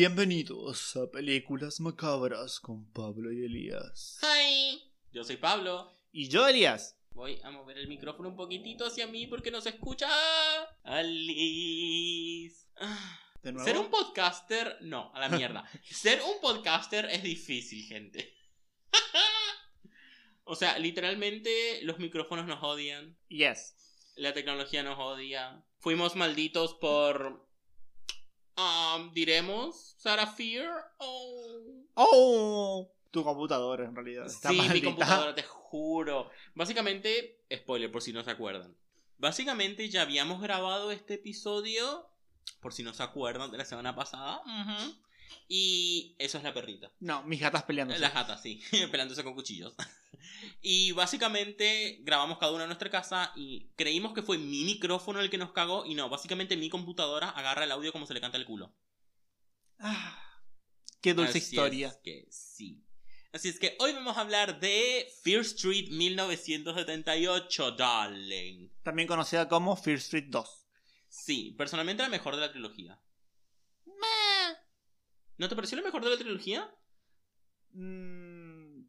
Bienvenidos a Películas Macabras con Pablo y Elías. Hi, yo soy Pablo. Y yo, Elías. Voy a mover el micrófono un poquitito hacia mí porque no se escucha. Alice. ¿De nuevo? Ser un podcaster, no, a la mierda. Ser un podcaster es difícil, gente. o sea, literalmente los micrófonos nos odian, Yes. la tecnología nos odia. Fuimos malditos por, um, diremos, Sarah Fear. Oh. ¡Oh! Tu computadora, en realidad. Está sí, mi computadora, te juro. Básicamente, spoiler por si no se acuerdan. Básicamente ya habíamos grabado este episodio, por si no se acuerdan, de la semana pasada. Y eso es la perrita. No, mis gatas peleando. Las gatas, sí, pelándose con cuchillos. y básicamente grabamos cada uno en nuestra casa y creímos que fue mi micrófono el que nos cagó y no, básicamente mi computadora agarra el audio como se le canta el culo. Ah, qué dulce Así historia. Es que sí. Así es que hoy vamos a hablar de Fear Street 1978, darling. También conocida como Fear Street 2. Sí, personalmente la mejor de la trilogía. ¿No te pareció la mejor de la trilogía? Mm,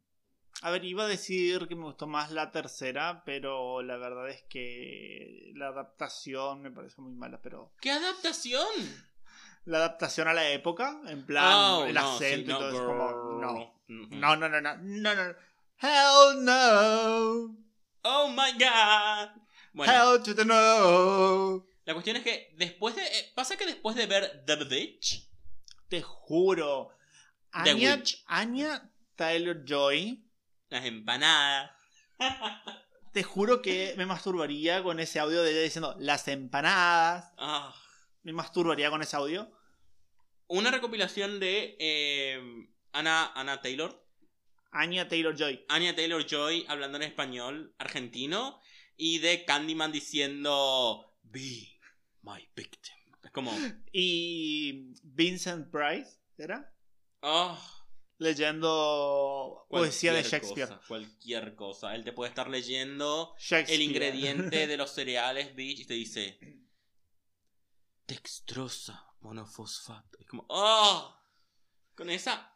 a ver, iba a decir que me gustó más la tercera, pero la verdad es que la adaptación me parece muy mala, pero... ¿Qué adaptación? La adaptación a la época, en plan, Oh, el no, acento sí, y todo es como... No. No, no, no, no, no, no. Hell no. Oh my god. Bueno, Hell to the no. la cuestión es que después de. eh, pasa que después de ver The Witch. Te juro. Anya. Anya Taylor Joy. Las empanadas. Te juro que me masturbaría con ese audio de ella diciendo las empanadas. Ah. Me masturbaría con ese audio. Una recopilación de eh, Ana, Ana Taylor. Anya Taylor Joy. Anya Taylor Joy hablando en español argentino. Y de Candyman diciendo. Be my victim. Como. Y Vincent Price, ¿era? Oh, Leyendo poesía de Shakespeare. cosa, cualquier cosa. Él te puede estar leyendo el ingrediente de los cereales, bitch, y te dice. Dextrosa monofosfato. Es como. ¡Oh! Con esa.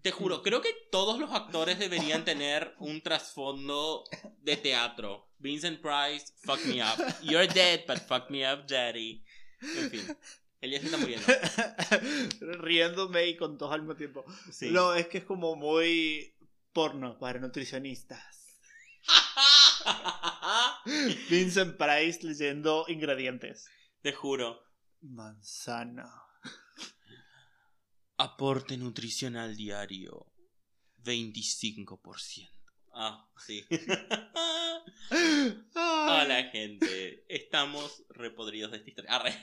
Te juro, creo que todos los actores deberían tener un trasfondo de teatro. Vincent Price, fuck me up. You're dead, but fuck me up, daddy. En fin. Elías se está muriendo. Riéndome y con todos al mismo tiempo. Sí. No, es que es como muy porno para nutricionistas. Vincent Price leyendo ingredientes. Te juro. Manzana. Aporte nutricional diario. 25%. Ah, sí. Hola, gente. Estamos repodridos de esta historia. Arre.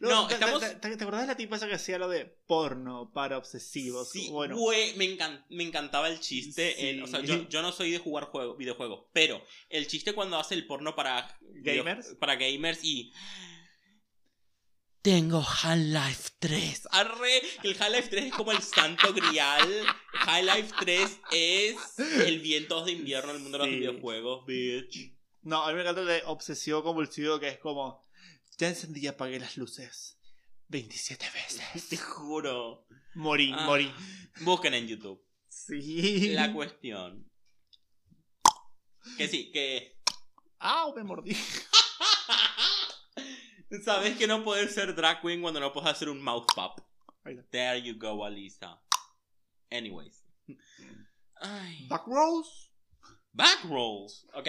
No, ¿te, estamos- te, acordás de la tipa esa que hacía lo de porno para obsesivos? Sí, bueno, güey, me, encan- me encantaba el chiste. Sí. en- o sea, yo, yo no soy de jugar juego, videojuegos, pero el chiste cuando hace el porno para video- Gamers. para gamers y. Tengo Half-Life 3. Arre, el Half-Life 3 es como el santo grial. Half-Life 3 es el vientos de invierno del mundo de Sí. los videojuegos, bitch. no, a mí me encanta el de obsesivo compulsivo que es como. Ya encendí y apagué las luces. 27 veces. Te juro. Morí, Ah. morí. Busquen en YouTube. Sí. La cuestión. Que sí, que ¡Au! Me mordí. Sabes que no puedes ser drag queen cuando no puedes hacer un mouth pop. There you go, Alisa. Anyways. Ay. Back rolls. Back rolls. Ok.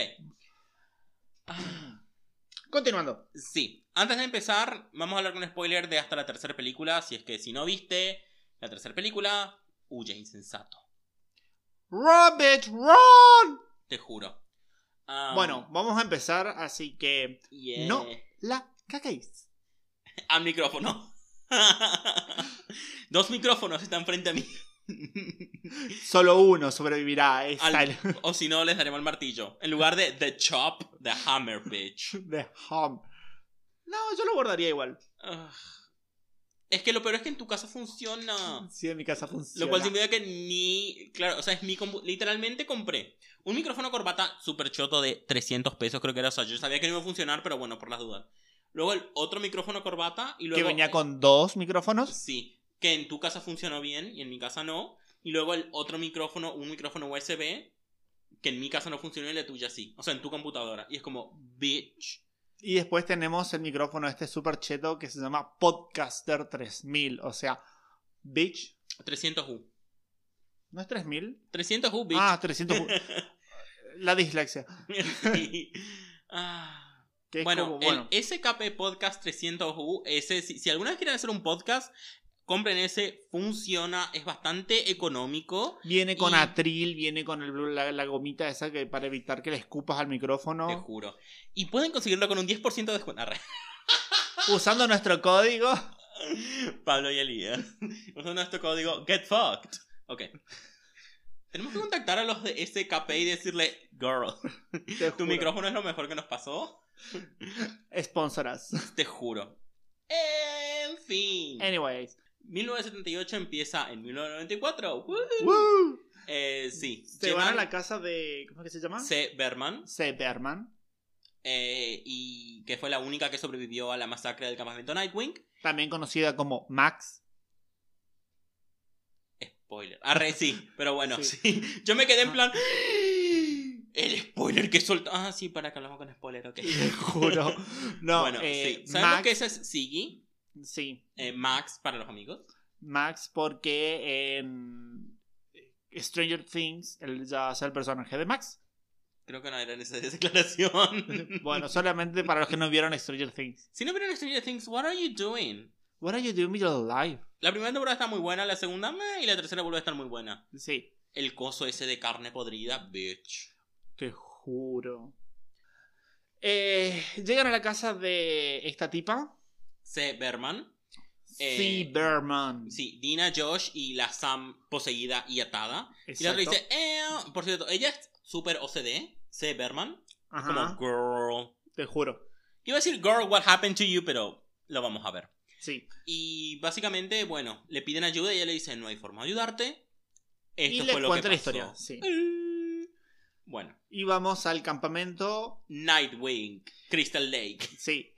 Ah, Continuando. Sí. Antes de empezar, vamos a hablar con spoiler de hasta la tercera película. Si es que si no viste la tercera película, huye insensato. Run, bitch, run. Te juro. Um, Bueno, vamos a empezar, así que yeah. no la caguéis. Al micrófono. Dos micrófonos están frente a mí. Solo uno sobrevivirá. Al- el o si no, les daremos el martillo. En lugar de The Chop, The Hammer, bitch. de Home. No, yo lo guardaría igual. Es que lo peor es que en tu casa funciona. Sí, en mi casa funciona. Lo cual significa que ni. Claro, o sea, es mi. Literalmente compré un micrófono corbata super choto de 300 pesos, creo que era. O sea, yo sabía que no iba a funcionar, pero bueno, por las dudas. Luego el otro micrófono corbata y luego. que venía con dos micrófonos. Sí. que en tu casa funcionó bien y en mi casa no. Y luego el otro micrófono, un micrófono USB, que en mi casa no funcionó y en la tuya sí. O sea, en tu computadora. Y es como, bitch. Y después tenemos el micrófono este super cheto que se llama Podcaster 3000. O sea, bitch. 300U. ¿No es 3000? 300U, bitch. Ah, 300. La dislexia. Sí. Ah. Que Bueno, como, bueno, el SKP Podcast 300U, ese, si, si alguna vez quieren hacer un podcast, compren ese, funciona, es bastante económico. viene con y- atril, viene con el- la, la gomita esa que para evitar que le escupas al Te micrófono. juro. Y pueden conseguirlo con un 10% de descuento. Usando nuestro código. Pablo y Elías. Usando nuestro código Get Fucked. Ok. Tenemos que contactar a los de SKP y decirle, girl, Te tu juro. micrófono es lo mejor que nos pasó. Sponsoras. Te juro. En fin. Anyways. 1978 empieza en 1994. ¡Woo! Woo. Eh, sí. Se van a la casa de. ¿Cómo es que se llama? C. Berman. C. Berman. eh, y que fue la única que sobrevivió a la masacre del campamento Nightwing. También conocida como Max. Spoiler. Arre, sí. Pero bueno, Sí. sí. Yo me quedé en plan. El spoiler que soltó. Ah, sí, para que hablamos con spoiler, ok. Te juro. No, bueno, eh, sí. Sabemos Max. que ese es Siggy. Sí. eh, Max para los amigos. Max, porque en Stranger Things él ya es el personaje de Max. Creo que no era necesaria esa declaración. Bueno, solamente para los que no vieron Stranger Things. si no vieron Stranger Things, what are you doing? What are you doing with your life? La primera temporada está muy buena, la segunda meh, y la tercera vuelve a estar muy buena. Sí, El coso ese de carne podrida, bitch. Te juro. Eh, llegan a la casa de esta tipa. C. Berman. Eh, Sí, Berman. Sí, Dina, Josh y la Sam poseída y atada. Y la otra dice, eh, por cierto, ella es súper OCD, C. Berman. Ajá, Como, girl. te juro. Iba a decir, girl, what happened to you, pero lo vamos a ver. Sí. Y básicamente, bueno, le piden ayuda y ella le dice, no hay forma de ayudarte. Esto y fue le lo que cuenta la pasó. historia. Sí. Bueno, Y vamos al campamento. Nightwing, Crystal Lake. Sí.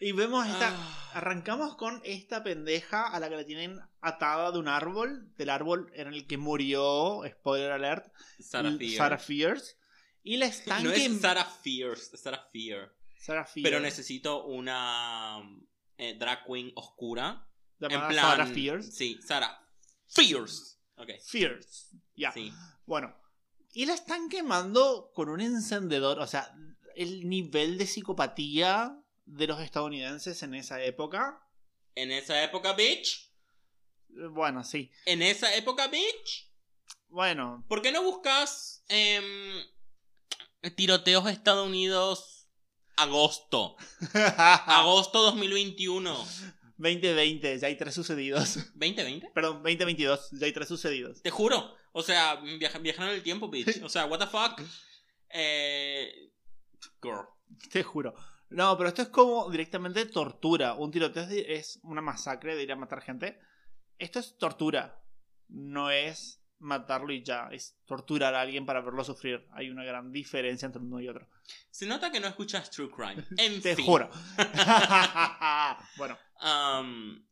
Y vemos esta. Ah. Arrancamos con esta pendeja a la que la tienen atada de un árbol, del árbol en el que murió, spoiler alert, Sarah Fear. Sarah Fierce. Y la están no es Sarah es Sarah Fear. Sarah Fierce. Pero necesito una eh, drag queen oscura. llamada en plan. Sarah Fierce. Sí, Sarah Fierce. Ok. Fierce. Ya. Sí. Bueno. Y la están quemando con un encendedor. O sea, el nivel de psicopatía de los estadounidenses en esa época. En esa época, bitch. eh, Bueno, sí. En esa época, bitch. Bueno. ¿Por qué no buscas em, tiroteos Estados Unidos agosto? Agosto 2021. 2020, ya hay tres sucedidos. ¿2020? Perdón, 2022, ya hay tres sucedidos. Te juro. O sea, viaja- viajaron en el tiempo, bitch. O sea, what the fuck. Eh, girl. Te juro. No, pero esto es como directamente tortura. Un tiroteo es, una masacre de ir a matar gente. Esto es tortura. No es matarlo y ya. Es torturar a alguien para verlo sufrir. Hay una gran diferencia entre uno y otro. Se nota que no escuchas True Crime. En Te fin. juro. bueno, Am,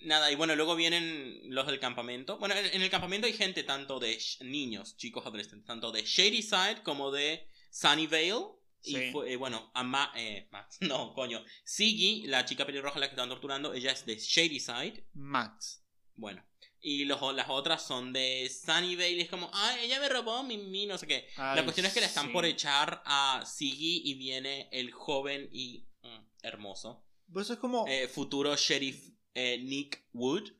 nada, y bueno, luego vienen los del campamento. Bueno, en, en el campamento hay gente tanto de niños, chicos, adolescentes, tanto de Shady Side como de Sunnyvale. Y Sí. fue, eh, bueno, a Ma- eh, Max, no, coño. Siggy, la chica pelirroja a la que estaban torturando, ella es de Shady Side. Max. Bueno. Y los, las otras son de Sunnyvale. Y es como, ay, ella me robó mi, mi no sé qué. la cuestión es que le están sí. por echar a Siggy y viene el joven y mm, hermoso Pues eso es como. eh, futuro sheriff eh, Nick Wood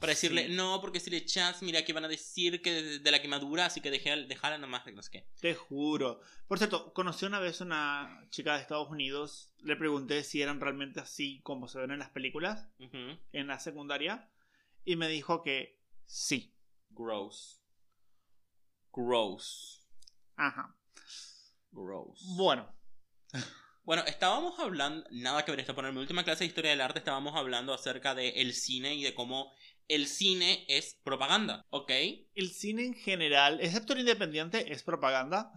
para decirle, Sí. no, porque si le echas, mira que van a decir que de, de la quemadura, así que dejé, dejala nomás de no sé qué. Te juro. Por cierto, conocí una vez una chica de Estados Unidos. Le pregunté si eran realmente así como se ven en las películas en la secundaria. Y me dijo que sí. Gross. Gross. Ajá. Gross. Bueno, Bueno, estábamos hablando, nada que ver esto, pero en mi última clase de historia del arte estábamos hablando acerca del el cine y de cómo el cine es propaganda, ¿ok? el cine en general, excepto el independiente, es propaganda.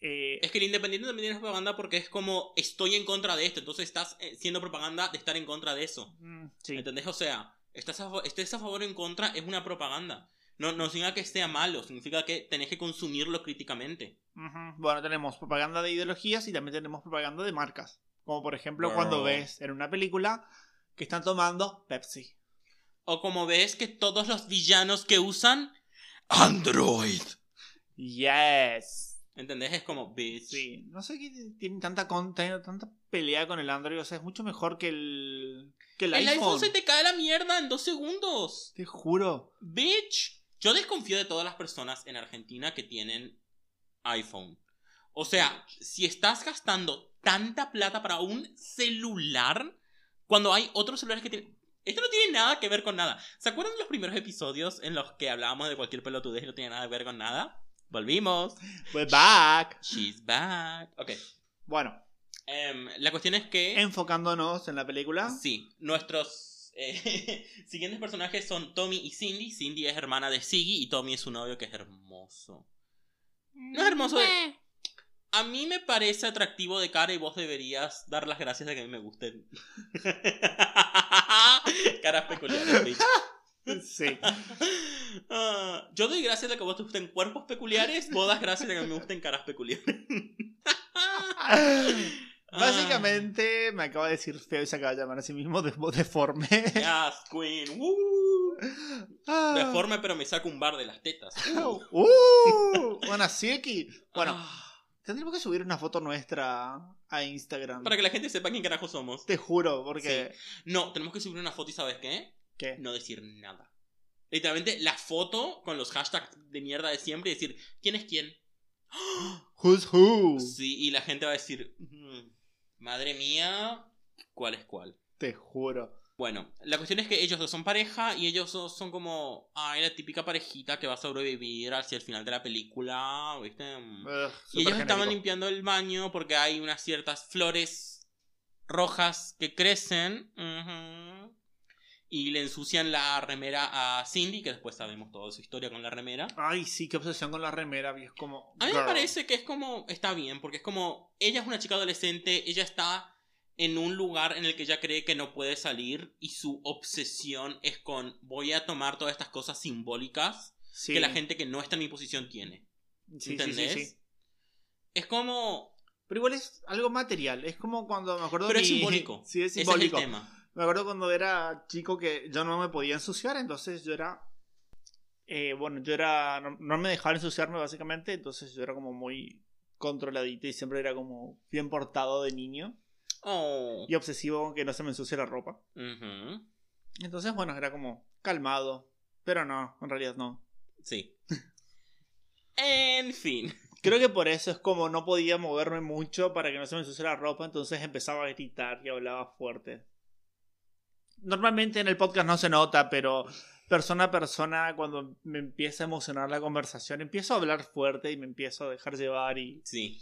Eh, Es que el independiente también es propaganda porque es como estoy en contra de esto, entonces estás eh, siendo propaganda de estar en contra de eso. mm, sí. ¿Entendés? O sea, estás a, estés a favor o en contra, es una propaganda. No, no significa que sea malo, significa que tenés que consumirlo críticamente. Bueno, tenemos propaganda de ideologías y también tenemos propaganda de marcas. Como por ejemplo Girl. cuando ves en una película que están tomando Pepsi. O como ves que todos los villanos que usan Android. Yes. ¿Entendés? Es como, bitch. Sí, no sé qué tienen tanta, tanta pelea con el Android. O sea, es mucho mejor que el, que el, El iPhone. iPhone se te cae a la mierda en dos segundos. Te juro. Bitch. Yo desconfío de todas las personas en Argentina que tienen iPhone. O sea, si estás gastando tanta plata para un celular, cuando hay otros celulares que tienen... Esto no tiene nada que ver con nada. ¿Se acuerdan de los primeros episodios en los que hablábamos de cualquier pelotudez y no tenía nada que ver con nada? Volvimos. We're back. She's back. Ok. Bueno, Em, la cuestión es que... enfocándonos en la película. Sí, nuestros eh, siguientes personajes son Tommy y Cindy. Cindy es hermana de Siggy y Tommy es su novio que es hermoso. No es hermoso de... A mí me parece atractivo de cara y vos deberías dar las gracias de que a mí me gusten. Caras peculiares, bitch. Sí. Ah, yo doy gracias de que a vos te gusten cuerpos peculiares, vos das gracias de que a mí me gusten caras peculiares. Básicamente me acaba de decir feo y se acaba de llamar a sí mismo de- deforme. Yes, queen. Woo. Ah. Deforme, pero me saco un bar de las tetas. Uh. Uh, bueno, sí. Bueno, Ah, que subir una foto nuestra a Instagram. para que la gente sepa quién carajo somos. Te juro, porque. No, tenemos que subir una foto y ¿sabes qué? ¿Qué? No decir nada. Literalmente la foto con los hashtags de mierda de siempre y decir, ¿quién es quién? Who's who? Sí, y la gente va a decir, "Mm, madre mía, ¿cuál es cuál? Te juro. Bueno, la cuestión es que ellos dos son pareja y ellos dos son como, ay, la típica parejita que va a sobrevivir hacia el final de la película, ¿viste? Mm. Ugh, Y ellos estaban genérico. limpiando el baño porque hay unas ciertas flores rojas que crecen. ujú, Y le ensucian la remera a Cindy, que después sabemos toda su historia con la remera. Ay, sí, qué obsesión con la remera. Es como. A mí girl. me parece que es como, está bien, porque es como, ella es una chica adolescente, ella está en un lugar en el que ella cree que no puede salir y su obsesión es con, voy a tomar todas estas cosas simbólicas Sí. que la gente que no está en mi posición tiene. Sí, ¿Entendés? sí, sí. Es como, Pero igual es algo material. Es como cuando me acuerdo. pero es mi- simbólico. Sí, es Ese es simbólico. el tema. Me acuerdo cuando era chico que yo no me podía ensuciar, entonces yo era. eh, bueno, yo era. No, no me dejaban ensuciarme básicamente, entonces yo era como muy controladito y siempre era como bien portado de niño Oh. y obsesivo con que no se me ensucie la ropa. Ujú. Entonces, bueno, era como calmado, pero no, en realidad no. Sí. en fin. Creo que por eso es como no podía moverme mucho para que no se me ensucie la ropa, entonces empezaba a gritar y hablaba fuerte. Normalmente en el podcast no se nota, pero persona a persona, cuando me empieza a emocionar la conversación, empiezo a hablar fuerte y me empiezo a dejar llevar y, Sí.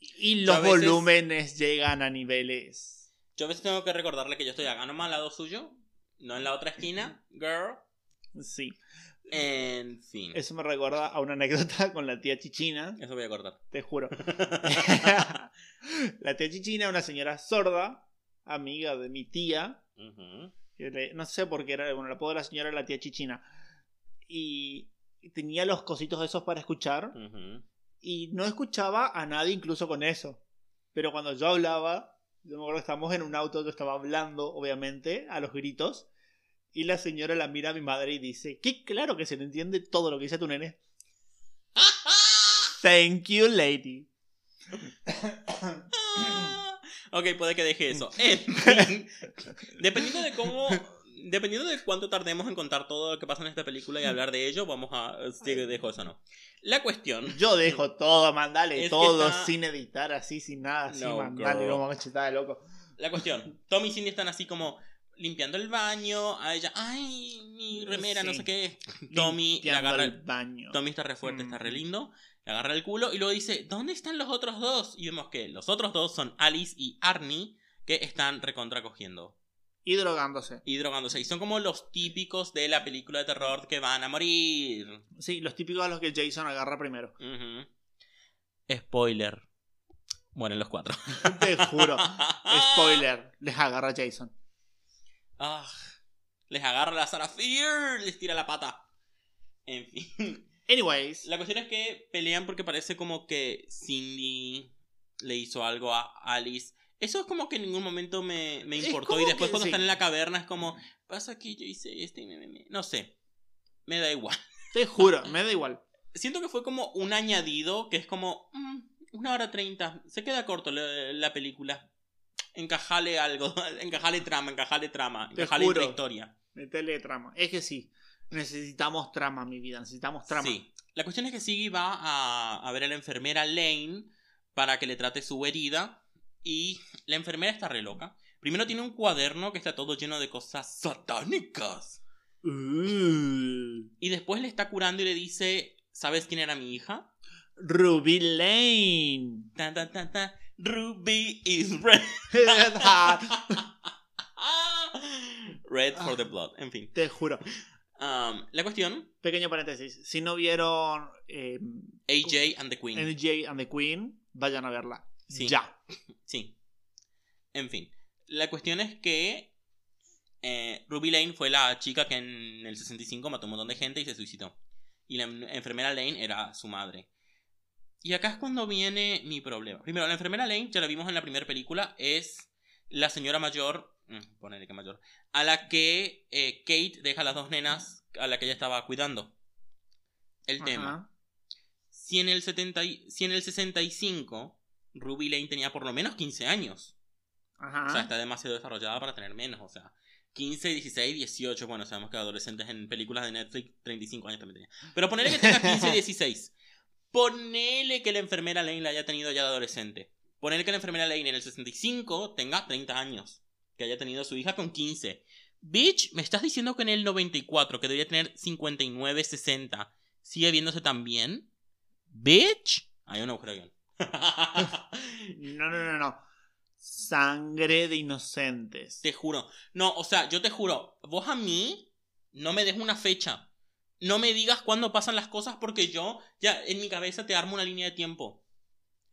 y los veces- volúmenes llegan a niveles. Yo a veces tengo que recordarle que yo estoy acá nomás al lado suyo, no en la otra esquina, girl. Sí, En fin. eso me recuerda a una anécdota con la tía Chichina, Eso voy a cortar. te juro. la tía Chichina, una señora sorda, amiga de mi tía, Le- no sé por qué era, bueno, el apodo de la señora era la tía Chichina. Y tenía los cositos esos para escuchar y no escuchaba a nadie incluso con eso. Pero cuando yo hablaba, yo me acuerdo que estábamos en un auto, yo estaba hablando, obviamente, a los gritos. Y la señora la mira a mi madre y dice, que claro que se le entiende todo lo que dice tu nene. Thank you, lady. Ok, puede que deje eso. En fin, dependiendo de cómo. Dependiendo de cuánto tardemos en contar todo lo que pasa en esta película y hablar de ello, vamos a. Sí, dejo eso no. La cuestión. Yo dejo todo, mandale todo está- sin editar, así, sin nada, así, No, mandale como cachetada de loco. La cuestión. Tommy y Cindy están así como limpiando el baño. A ella, ay, mi remera, no Sí. sé qué. Tommy le Limpiando agarra el baño. Tommy está re fuerte, está re Mm. lindo. Le agarra el culo y luego dice: ¿Dónde están los otros dos? Y vemos que los otros dos son Alice y Arnie, que están recontra cogiendo. Y drogándose. y drogándose. Y son como los típicos de la película de terror que van a morir. Sí, los típicos a los que Jason agarra primero. Spoiler. Mueren los cuatro. Te juro. Spoiler. Les agarra Jason. Ah, Les agarra la Sarah Fear, les tira la pata. En fin. Anyways. La cuestión es que pelean porque parece como que Cindy le hizo algo a Alice. Eso es como que en ningún momento me, me importó. Y después que cuando sí. están en la caverna es como, pasa que yo hice este y me, me- me-". No sé. Me da igual. Te juro, me da igual. Siento que fue como un añadido que es como mm, una hora treinta. Se queda corto la, la película. Encajale algo, encajale trama, encajale trama, Te encajale juro. historia. Metele trama. Es que sí. Necesitamos trama, mi vida. Necesitamos trama. Sí. La cuestión es que Siggy va a, a ver a la enfermera Lane para que le trate su herida. Y la enfermera está re loca. Primero tiene un cuaderno que está todo lleno de cosas satánicas. Uh, Y después le está curando y le dice, ¿sabes quién era mi hija? Ruby Lane. Tan, tan, tan. Ruby is red. red for the blood. En fin. Te juro. Um, la cuestión, Pequeño paréntesis. Si no vieron eh, AJ and the Queen. NJ and the Queen, vayan a verla. Sí. Ya. Sí. En fin. La cuestión es que eh, Ruby Lane fue la chica que en el 65 mató un montón de gente y se suicidó. Y la en- enfermera Lane era su madre. Y acá es cuando viene mi problema. Primero, la enfermera Lane, ya la vimos en la primera película, es la señora mayor, mm, ponele que mayor, a la que eh, Kate deja a las dos nenas a la que ella estaba cuidando. El tema. Si en, el 70 y- si en el 65 Ruby Lane tenía por lo menos 15 años. Ajá. O sea, está demasiado desarrollada para tener menos. O sea, 15, 16, 18. Bueno, sabemos que adolescentes en películas de Netflix 35 años también tenía. Pero ponele que tenga 15, 16. Ponele que la enfermera Lane la haya tenido ya de adolescente. Ponele que la enfermera Lane en el 65 tenga 30 años. Que haya tenido a su hija con 15. Bitch, me estás diciendo que en el 94, que debería tener 59, 60, sigue viéndose tan bien. Bitch. Hay un agujero guion. No, no, no, no. Sangre de inocentes. Te juro. No, o sea, yo te juro, vos a mí no me des una fecha. No me digas cuándo pasan las cosas porque yo ya en mi cabeza te armo una línea de tiempo.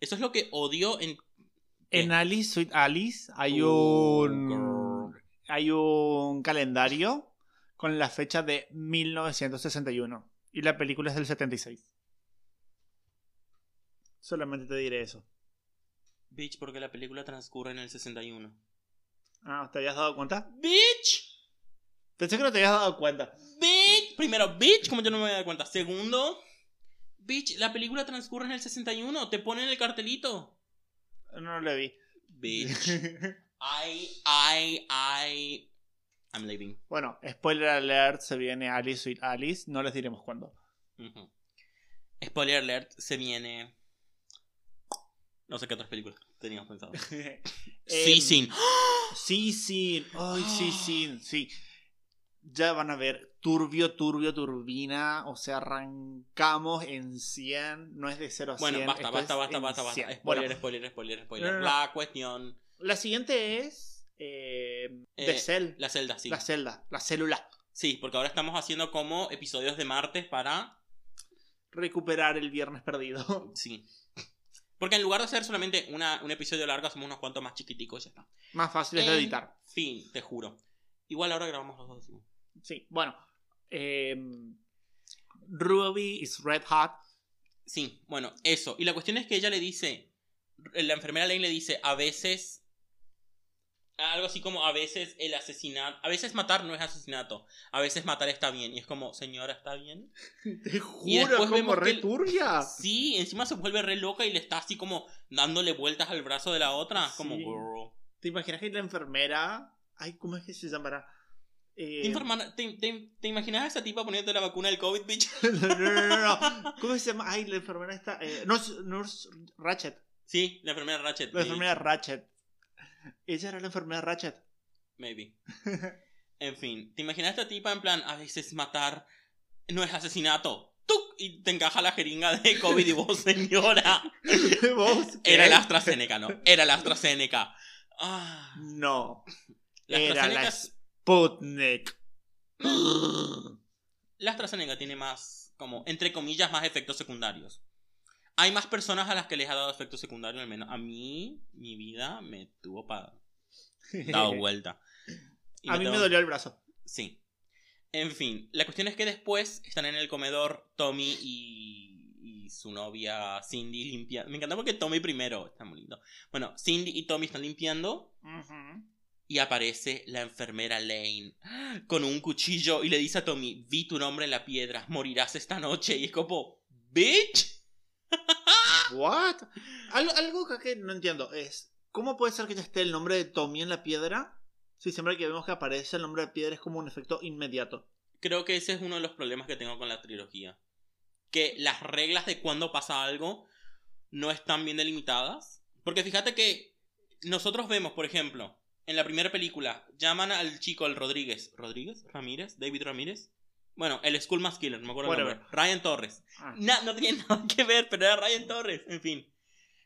Eso es lo que odio en... En Alice, Sweet Alice, hay Oh, un. Hay un calendario con la fecha de 1961. Y la película es del 76. Solamente te diré eso. Bitch, porque la película transcurre en el 61. Ah, ¿te habías dado cuenta? Bitch. Pensé que no te habías dado cuenta. Bitch. Primero, bitch, como yo no me voy a dar cuenta. Segundo, bitch, la película transcurre en el 61. Te ponen el cartelito. No lo vi. Bitch. I, I, I... I'm leaving. bueno, spoiler alert, se viene Alice Sweet Alice. No les diremos cuándo. Spoiler alert, se viene. No sé qué otras películas teníamos pensado. Em, Sí, sí. Sí, sí. Ay, sí, sí, sí. Ya van a ver. Turbio, turbio, turbina. O sea, arrancamos en 100. No es de 0 a 100. Bueno, basta, basta, basta, basta, basta. 100. Spoiler, Bueno, spoiler, spoiler, spoiler. No, no, no. La cuestión. la siguiente es. Eh, de Eh, Cell. La celda, sí. La celda. La célula. Sí, porque ahora estamos haciendo como episodios de martes para. Recuperar el viernes perdido. Sí. Porque en lugar de hacer solamente una, un episodio largo, hacemos unos cuantos más chiquiticos y ya está. Más fáciles de editar. Fin, te juro. Igual ahora grabamos los dos. Sí, bueno. Eh, Ruby is red hot. Sí, bueno, eso. Y la cuestión es que ella le dice, la enfermera Lane le dice, a veces, algo así como a veces el asesinato, a veces matar no es asesinato, a veces matar está bien. Y es como, señora, ¿está bien? Te juro, después como vemos que re turbia. Sí, encima se vuelve re loca y le está así como dándole vueltas al brazo de la otra. Como, Sí. girl. ¿Te imaginas que la enfermera. Ay, ¿cómo es que se llamará? Eh, ¿Te, informa- te, te- te imaginas a esa tipa poniéndote la vacuna del COVID, bitch? no, no, no, no. ¿Cómo se llama? Ay, la enfermera está. Eh, Nurse, Nurse Ratchet. Sí, la enfermera Ratchet. La enfermera Ratchet. Ella era la enfermera Ratchet. Maybe. En fin, ¿te imaginas a esta tipa en plan, a veces matar no es asesinato? ¡Tuc! Y te encaja la jeringa de COVID y vos, señora. ¿Vos qué? Era la AstraZeneca, ¿no? Era la AstraZeneca. Ah, No. la Era la Sputnik. la AstraZeneca tiene más, como, entre comillas, más efectos secundarios. Hay más personas a las que les ha dado efectos secundarios, al menos. A mí, mi vida me tuvo para dado vuelta. Y A mí me dolió el brazo. Sí. En fin, la cuestión es que después están en el comedor Tommy y, y su novia Cindy limpiando. Me encanta porque Tommy primero, está muy lindo. Bueno, Cindy y Tommy están limpiando Ujú. Y aparece la enfermera Lane con un cuchillo y le dice a Tommy, vi tu nombre en la piedra, morirás esta noche. Y es como, bitch. What? Algo, algo que- no entiendo es, ¿cómo puede ser que ya esté el nombre de Tommy en la piedra? Si siempre que vemos que aparece el nombre de piedra es como un efecto inmediato. Creo que ese es uno de los problemas que tengo con la trilogía. Que las reglas de cuándo pasa algo no están bien delimitadas. Porque fíjate que nosotros vemos, por ejemplo, en la primera película, llaman al chico, el Rodríguez. ¿Rodríguez? ¿Ramírez? ¿David Ramírez? Bueno, el School Mass Killer, no me acuerdo el Whatever. nombre. Ryan Torres. Ah. Na- no tenía nada que ver, pero era Ryan Torres. En fin.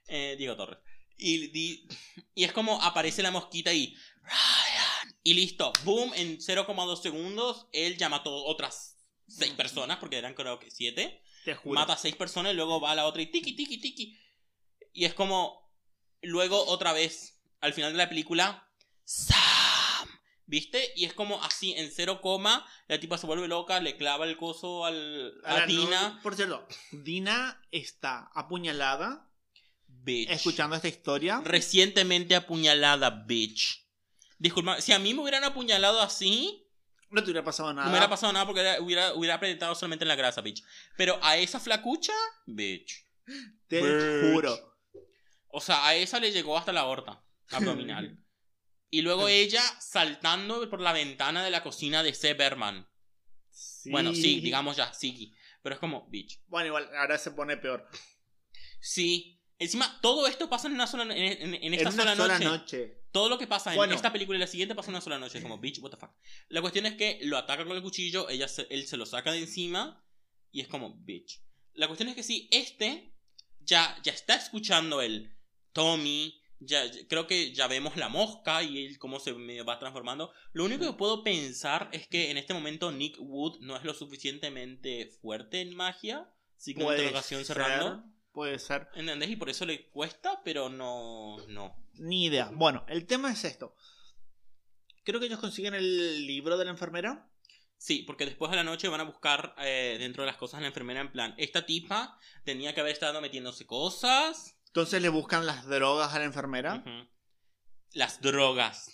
Eh, Diego Torres. Y, y es como aparece la mosquita y. Ryan. Y listo. Boom. En 0,2 segundos. Él ya mató otras 6 personas. Porque eran creo que 7. Te juro. Mata a 6 personas. Y luego va a la otra y tiki, tiki, tiki. Y es como. Luego otra vez. Al final de la película. Sam. ¿Viste? Y es como así, en 0, coma, la tipa se vuelve loca, le clava el coso al, a no- Dina. por cierto, Dina está apuñalada Bitch. escuchando esta historia. Recientemente apuñalada, bitch. Disculpa, si a mí me hubieran apuñalado así, No te hubiera pasado nada. no me hubiera pasado nada porque era- hubiera, hubiera apretado solamente en la grasa, bitch. Pero a esa flacucha, bitch. Te Bitch. juro. O sea, a esa le llegó hasta la aorta abdominal. y luego ella saltando por la ventana de la cocina de C. Berman. Sí. Bueno, sí, digamos ya, sí. Pero es como, bitch. Bueno, igual, ahora se pone peor. Sí. Encima, todo esto pasa en una sola en, en- en esta en una sola, sola noche. noche. Todo lo que pasa en Bueno. esta película y la siguiente pasa en una sola noche. Es como, bitch, what the fuck. La cuestión es que lo ataca con el cuchillo, ella se- él se lo saca de encima y es como, bitch. La cuestión es que sí, este ya, ya está escuchando el Tommy. Ya, creo que ya vemos la mosca y él cómo se me va transformando. Lo único que puedo pensar es que en este momento Nick Wood no es lo suficientemente fuerte en magia. Signo de interrogación ser, cerrando. Puede ser. ¿Entendés? Y por eso le cuesta, pero no. No. Ni idea. Bueno, el tema es esto. Creo que ellos consiguen el libro de la enfermera. Sí, porque después de la noche van a buscar eh, dentro de las cosas de la enfermera en plan, esta tipa tenía que haber estado metiéndose cosas. Entonces le buscan las drogas a la enfermera. Las drogas.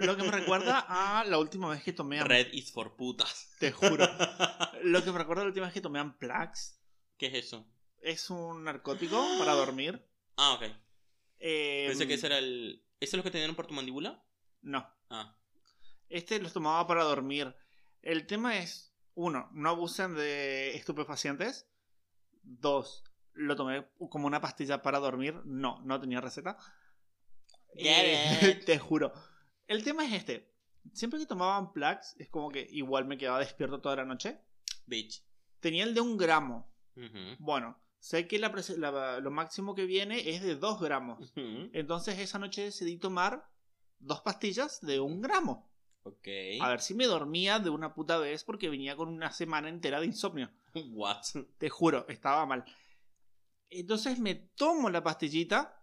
Lo que me recuerda a la última vez que tomé Red is for putas. Te juro. Lo que me recuerda a la última vez que tomé Amplax. ¿Qué es eso? Es un narcótico para dormir. Ah, ok. Eh, Pensé que ese era el... ¿Ese es lo que te dieron por tu mandíbula? No. Ah. Este los tomaba para dormir. El tema es, uno, no abusen de estupefacientes. Dos, lo tomé como una pastilla para dormir. No, no tenía receta. Eh, te juro. El tema es este. Siempre que tomaban Plax, es como que igual me quedaba despierto toda la noche. Bitch. Tenía el de un gramo. Bueno, sé que la lo máximo que viene es de dos gramos. Entonces esa noche decidí tomar dos pastillas de un gramo. Ok. A ver si me dormía de una puta vez porque venía con una semana entera de insomnio. What? Te juro, estaba mal. Entonces me tomo la pastillita.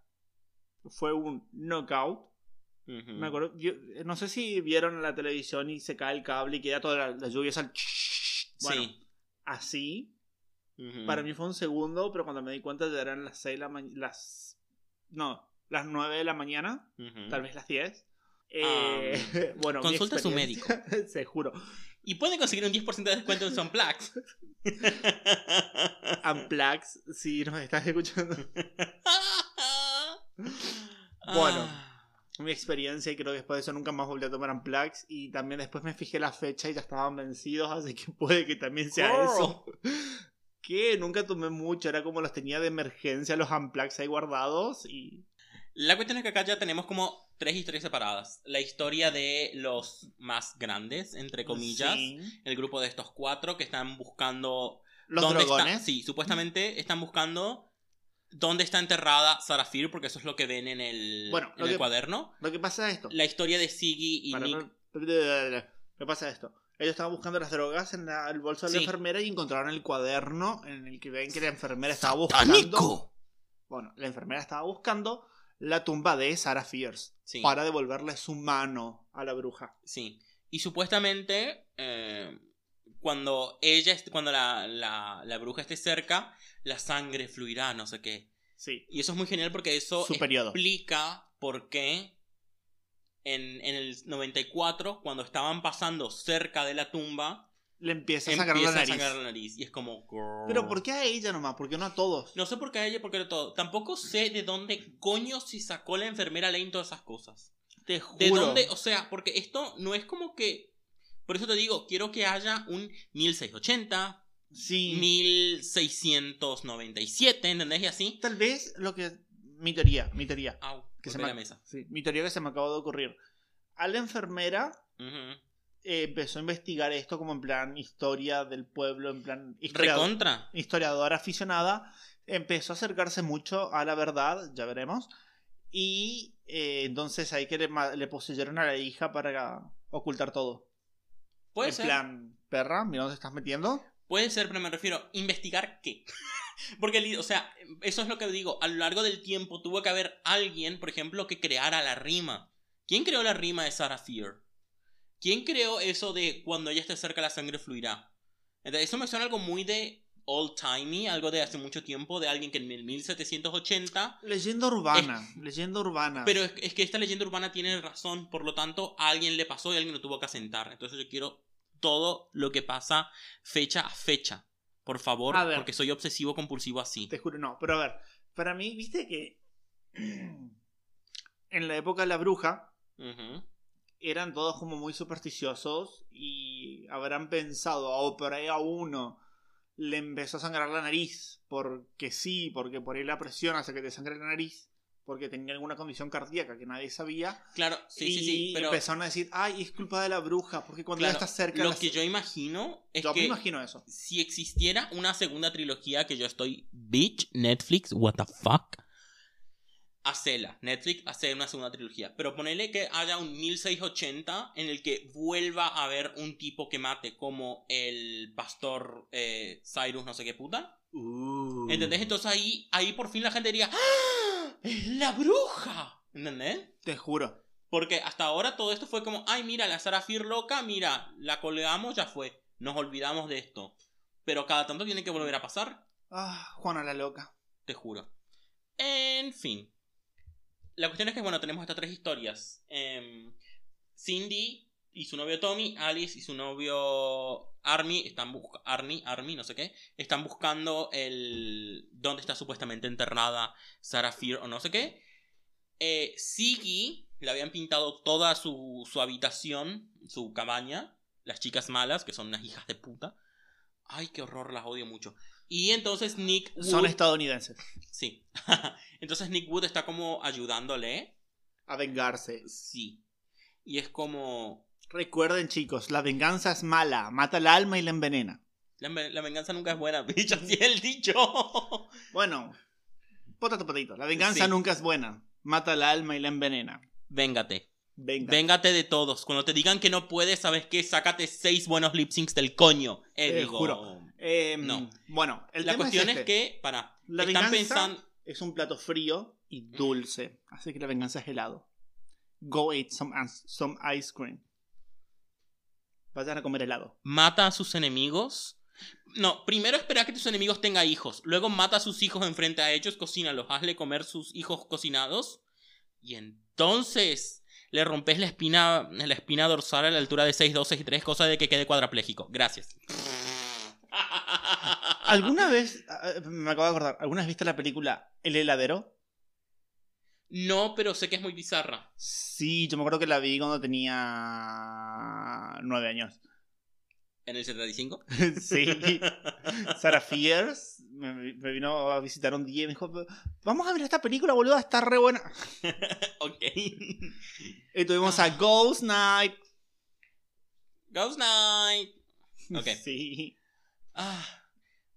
Fue un knockout. Ujú. Me acuerdo, yo- no sé si vieron la televisión y se cae el cable y queda toda la, la lluvia sal. Bueno, Sí. así. Ujú. Para mí fue un segundo, pero cuando me di cuenta ya eran las 6 la ma- las No, las 9 de la mañana, Ujú. tal vez las 10. Eh, bueno, mi consulta a su experiencia- Se juro. Y pueden conseguir un 10% de descuento en Sonplax. Amplax, si nos estás escuchando. Bueno. Ah. Mi experiencia y creo que después de eso nunca más volví a tomar Amplax y también después me fijé la fecha y ya estaban vencidos, así que puede que también sea Girl. eso. Que nunca tomé mucho, era como los tenía de emergencia los Amplax ahí guardados y... La cuestión es que acá ya tenemos como tres historias separadas. La historia de los más grandes, entre comillas. Sí. El grupo de estos cuatro que están buscando... Los dónde está-. Sí, supuestamente están buscando dónde está enterrada Sarah Fear, porque eso es lo que ven en el, Bueno, en lo el que- cuaderno. Lo que pasa es esto. La historia de Siggy y Para- Nick... Lo que pasa es esto. Ellos estaban buscando las drogas en la- el bolso de la enfermera y encontraron el cuaderno en el que ven que la enfermera estaba buscando... Bueno, la enfermera estaba buscando la tumba de Sarah Fierce Sí. para devolverle su mano a la bruja. Sí. Y supuestamente, eh, cuando ella, cuando la, la, la bruja esté cerca, la sangre fluirá, no sé qué. Sí. Y eso es muy genial porque eso Su explica por qué en, en el 94, cuando estaban pasando cerca de la tumba, Le empieza a sacar empieza la a nariz. sacar la nariz. Y es como... Pero ¿por qué a ella nomás? ¿Por qué no a todos? No sé por qué a ella, porque de todo. Tampoco sé de dónde coño se sacó la enfermera Lane todas esas cosas. Te juro. ¿De dónde? O sea, porque esto no es como que... Por eso te digo, quiero que haya un 1680, Sí. 1697, ¿entendés? Y así. Tal vez lo que... Mi teoría, mi teoría. Au, Que se me... la mesa. Sí, mi teoría que se me acabó de ocurrir. A la enfermera Ujú. Eh, empezó a investigar esto como en plan historia del pueblo, en plan historia- Recontra. historiadora aficionada. Empezó a acercarse mucho a la verdad, ya veremos. Y eh, entonces ahí que le, le poseyeron a la hija para ocultar todo. Puede en ser. plan, perra, mira dónde estás metiendo. Puede ser, pero me refiero, ¿investigar qué? Porque, o sea, eso es lo que digo. A lo largo del tiempo tuvo que haber alguien, por ejemplo, que creara la rima. ¿Quién creó la rima de Sarah Fear? ¿Quién creó eso de cuando ella esté cerca la sangre fluirá? Entonces, eso me suena algo muy de old timey, algo de hace mucho tiempo, de alguien que en el 1780. Leyenda urbana, leyenda urbana. Pero es, es que esta leyenda urbana tiene razón, por lo tanto, a alguien le pasó y alguien lo tuvo que asentar. Entonces, yo quiero todo lo que pasa fecha a fecha. Por favor, ver. porque soy obsesivo compulsivo así. Te juro, no. Pero a ver, para mí, viste que en la época de la bruja Ujú. Eran todos como muy supersticiosos y habrán pensado, oh, por ahí a uno le empezó a sangrar la nariz porque sí, porque por ahí la presión hace que te sangre la nariz, porque tenía alguna condición cardíaca que nadie sabía. Claro, sí, y sí, sí. Pero empezaron a decir, ay, es culpa de la bruja, porque cuando claro, ya está cerca... lo que yo imagino es Yo que imagino eso. si existiera una segunda trilogía que yo estoy, bitch, Netflix, what the fuck, hacela. Netflix hace una segunda trilogía. Pero ponele que haya un 1680 en el que vuelva a haber un tipo que mate como el pastor eh, Cyrus no sé qué puta. Uh. ¿Entendés? Entonces ahí, ahí por fin la gente diría, ¡Ah! ¡Es la bruja! ¿Entendés? Te juro. Porque hasta ahora todo esto fue como, ay, mira, la Sarah Fear loca, mira, la colgamos, ya fue. Nos olvidamos de esto. Pero cada tanto tiene que volver a pasar, Ah, Juana la loca. te juro. En fin. La cuestión es que, bueno, tenemos estas tres historias. Em, Cindy y su novio Tommy, Alice y su novio Army, están Army, Army, no sé qué, están buscando el... dónde está supuestamente enterrada Sarah Fear o no sé qué. Eh, le habían pintado toda su, su habitación, su cabaña, las chicas malas, que son unas hijas de puta. Ay, qué horror, las odio mucho. Y entonces Nick Wood... Son estadounidenses. Sí. entonces Nick Wood está como ayudándole. A vengarse. Sí. Y es como... Recuerden, chicos, la venganza es mala. Mata el alma y la envenena. La, la venganza nunca es buena, bicho, así es el dicho. Bueno, potato patito. La venganza Sí. nunca es buena. Mata el alma y la envenena. Véngate. Venga. Véngate de todos. Cuando te digan que no puedes, ¿sabes qué? Sácate seis buenos lip syncs del coño. Eh, digo, juro. Eh, No. Bueno, el La tema cuestión es, este. que, para, La están venganza pensando... es un plato frío y dulce. Así que la venganza es helado. Go eat some, some ice cream. Vayan a comer helado. mata a sus enemigos. No, primero espera que tus enemigos tengan hijos. Luego mata a sus hijos enfrente a ellos, cocínalos, hazle comer sus hijos cocinados. Y entonces le rompes la espina, la espina dorsal a la altura de 6, 12 y 3, cosa de que quede cuadrapléjico. Gracias. ¿Alguna vez, me acabo de acordar, ¿alguna vez viste la película El heladero? No, pero sé que es muy bizarra. Sí, yo me acuerdo que la vi cuando tenía nueve años. ¿En el 75? sí. Sarah Fierce me, me vino a visitar un día y me dijo, vamos a ver esta película, boludo, está re buena. ok. Y tuvimos a Ghost Night. Ghost Night. Ok. Sí. Ah,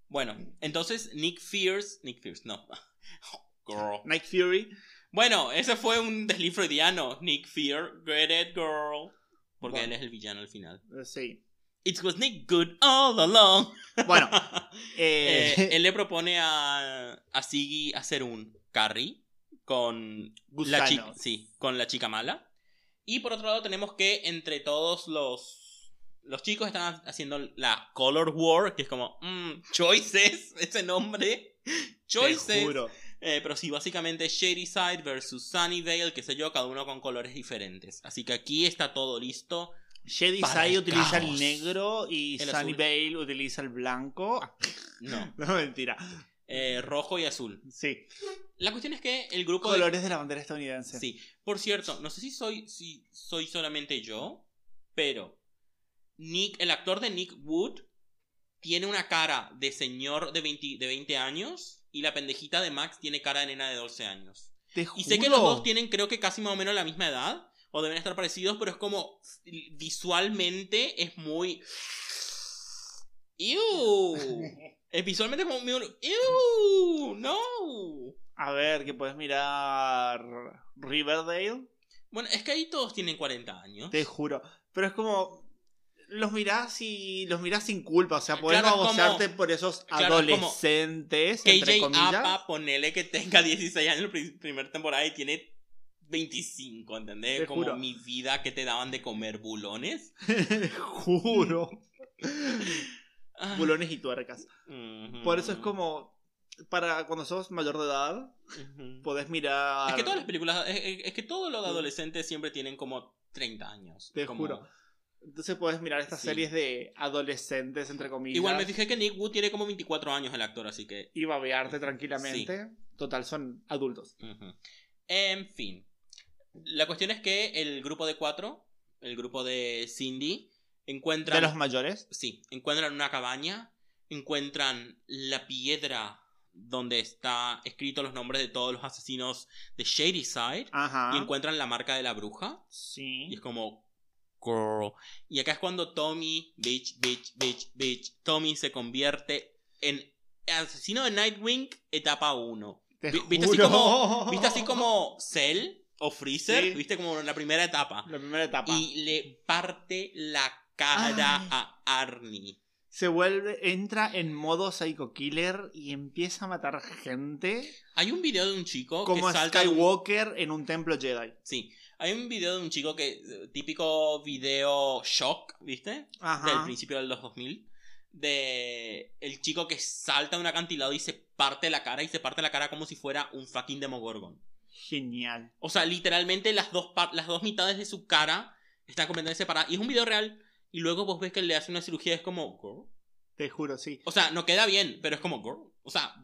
bueno, entonces Nick Fierce. Nick Fierce, no. Girl. Night Fury. Bueno, ese fue un desliz freudiano. Nick Fear, Great It Girl. Porque Bueno. él es el villano al final. Eh, Sí. It was Nick Good all along. Bueno, Eh, eh, él le propone a, a Siggy hacer un carry con la, chica, gusanos. sí, con la chica mala. Y por otro lado tenemos que entre todos los los chicos están haciendo la Color War, que es como, mm, Choices, ese nombre. Choices. Te juro. Eh, pero sí, básicamente Shady Side versus Sunnyvale, qué sé yo, cada uno con colores diferentes. Así que aquí está todo listo. Shady Para Side el utiliza el negro y El Sunnyvale utiliza el blanco. No, No, mentira. eh, rojo y azul. Sí. La cuestión es que el grupo de Colores de la bandera estadounidense. Sí, por cierto, no sé si soy, si soy solamente yo, pero Nick, el actor de Nick Wood tiene una cara de señor de 20, de 20 años y la pendejita de Max tiene cara de nena de 12 años. Te Y sé que juro. los dos tienen creo que casi más o menos la misma edad, o deben estar parecidos, pero es como visualmente es muy... ¡Ew! Es visualmente como muy... ¡Ew! ¡No! A ver, que puedes mirar Riverdale. Bueno, es que ahí todos tienen 40 años. Te juro. Pero es como. Los mirás y los mirás sin culpa. O sea, podés Claro, por esos claro, adolescentes, entre KJ comillas. Apa, ponele que tenga 16 años en la pri- primera temporada y tiene 25, ¿entendés? Te Como juro. mi vida que te daban de comer bulones. juro. Ah, Bulones y tuercas. Por eso es como. Para cuando sos mayor de edad, Ujú. podés mirar. Es que todas las películas, es, que todos los adolescentes siempre tienen como 30 años. Te como- juro. Entonces podés mirar estas Sí. series de adolescentes, entre comillas. Igual me fijé que Nick Wood tiene como 24 años el actor, así que... Y babearte tranquilamente. Total, son adultos. En fin. La cuestión es que el grupo de cuatro, el grupo de Cindy, encuentran... De los mayores. Sí, encuentran una cabaña, encuentran la piedra donde está escrito los nombres de todos los asesinos de Shady Side Ajá. y encuentran la marca de la bruja Sí. y es como girl. Y acá es cuando Tommy, bitch, bitch, bitch, bitch, Tommy se convierte en asesino de Nightwing etapa 1. Te Vi- ¿Viste así como viste así como Cell o Freezer? Sí. ¿Viste como la primera etapa? La primera etapa. Y le parte la cara Ay. a Arnie. Se vuelve, entra en modo psycho killer y empieza a matar gente Hay un video de un chico como que salta de un- Skywalker en un templo Jedi. Sí, hay un video de un chico que eh, típico video shock, ¿viste? Del Ajá. principio del 2000 de el chico que salta de un acantilado y se parte la cara y se parte la cara como si fuera un fucking demogorgon. Genial. O sea, literalmente las dos las dos mitades de su cara están completamente separadas y es un video real y luego vos ves que le hace una cirugía es como "Girl". Te juro, sí. O sea, no queda bien, pero es como girl. O sea,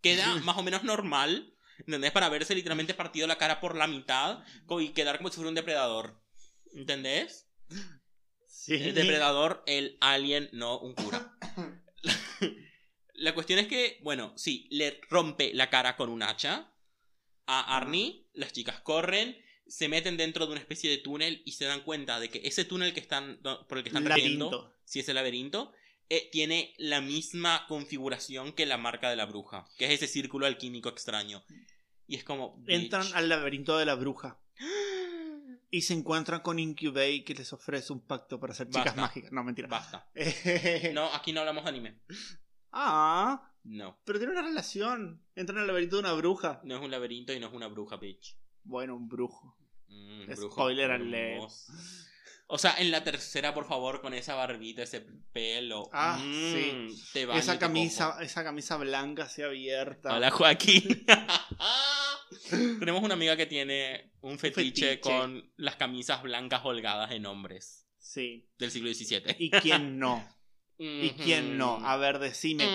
queda más o menos normal, ¿entendés? Para verse literalmente partido la cara por la mitad y quedar como si fuera un depredador. ¿Entendés? Sí. El depredador, el alien, no un cura. La cuestión es que, bueno, sí, le rompe la cara con un hacha a Arnie, las chicas corren, se meten dentro de una especie de túnel y se dan cuenta de que ese túnel que están, por el que están Laberinto. si es el laberinto, eh, tiene la misma configuración que la marca de la bruja, que es ese círculo alquímico extraño. Y es como... Entran al laberinto de la bruja y se encuentran con Incubate que les ofrece un pacto para ser chicas Basta. mágicas. No, mentira. Basta. No, aquí no hablamos de anime. Ah, No. pero tiene una relación. Entran al laberinto de una bruja. No es un laberinto y no es una bruja, bitch. Bueno, un brujo. Mm, Spoiler alert. O sea, en la tercera, por favor, con esa barbita, ese pelo. Ah, Mm, sí. Te baño Esa camisa, esa camisa blanca así abierta. Hola, Joaquín. Tenemos una amiga que tiene un fetiche, fetiche. con las camisas blancas holgadas en hombres Sí. del siglo XVII. ¿Y quién no? ¿Y quién no? A ver, decime.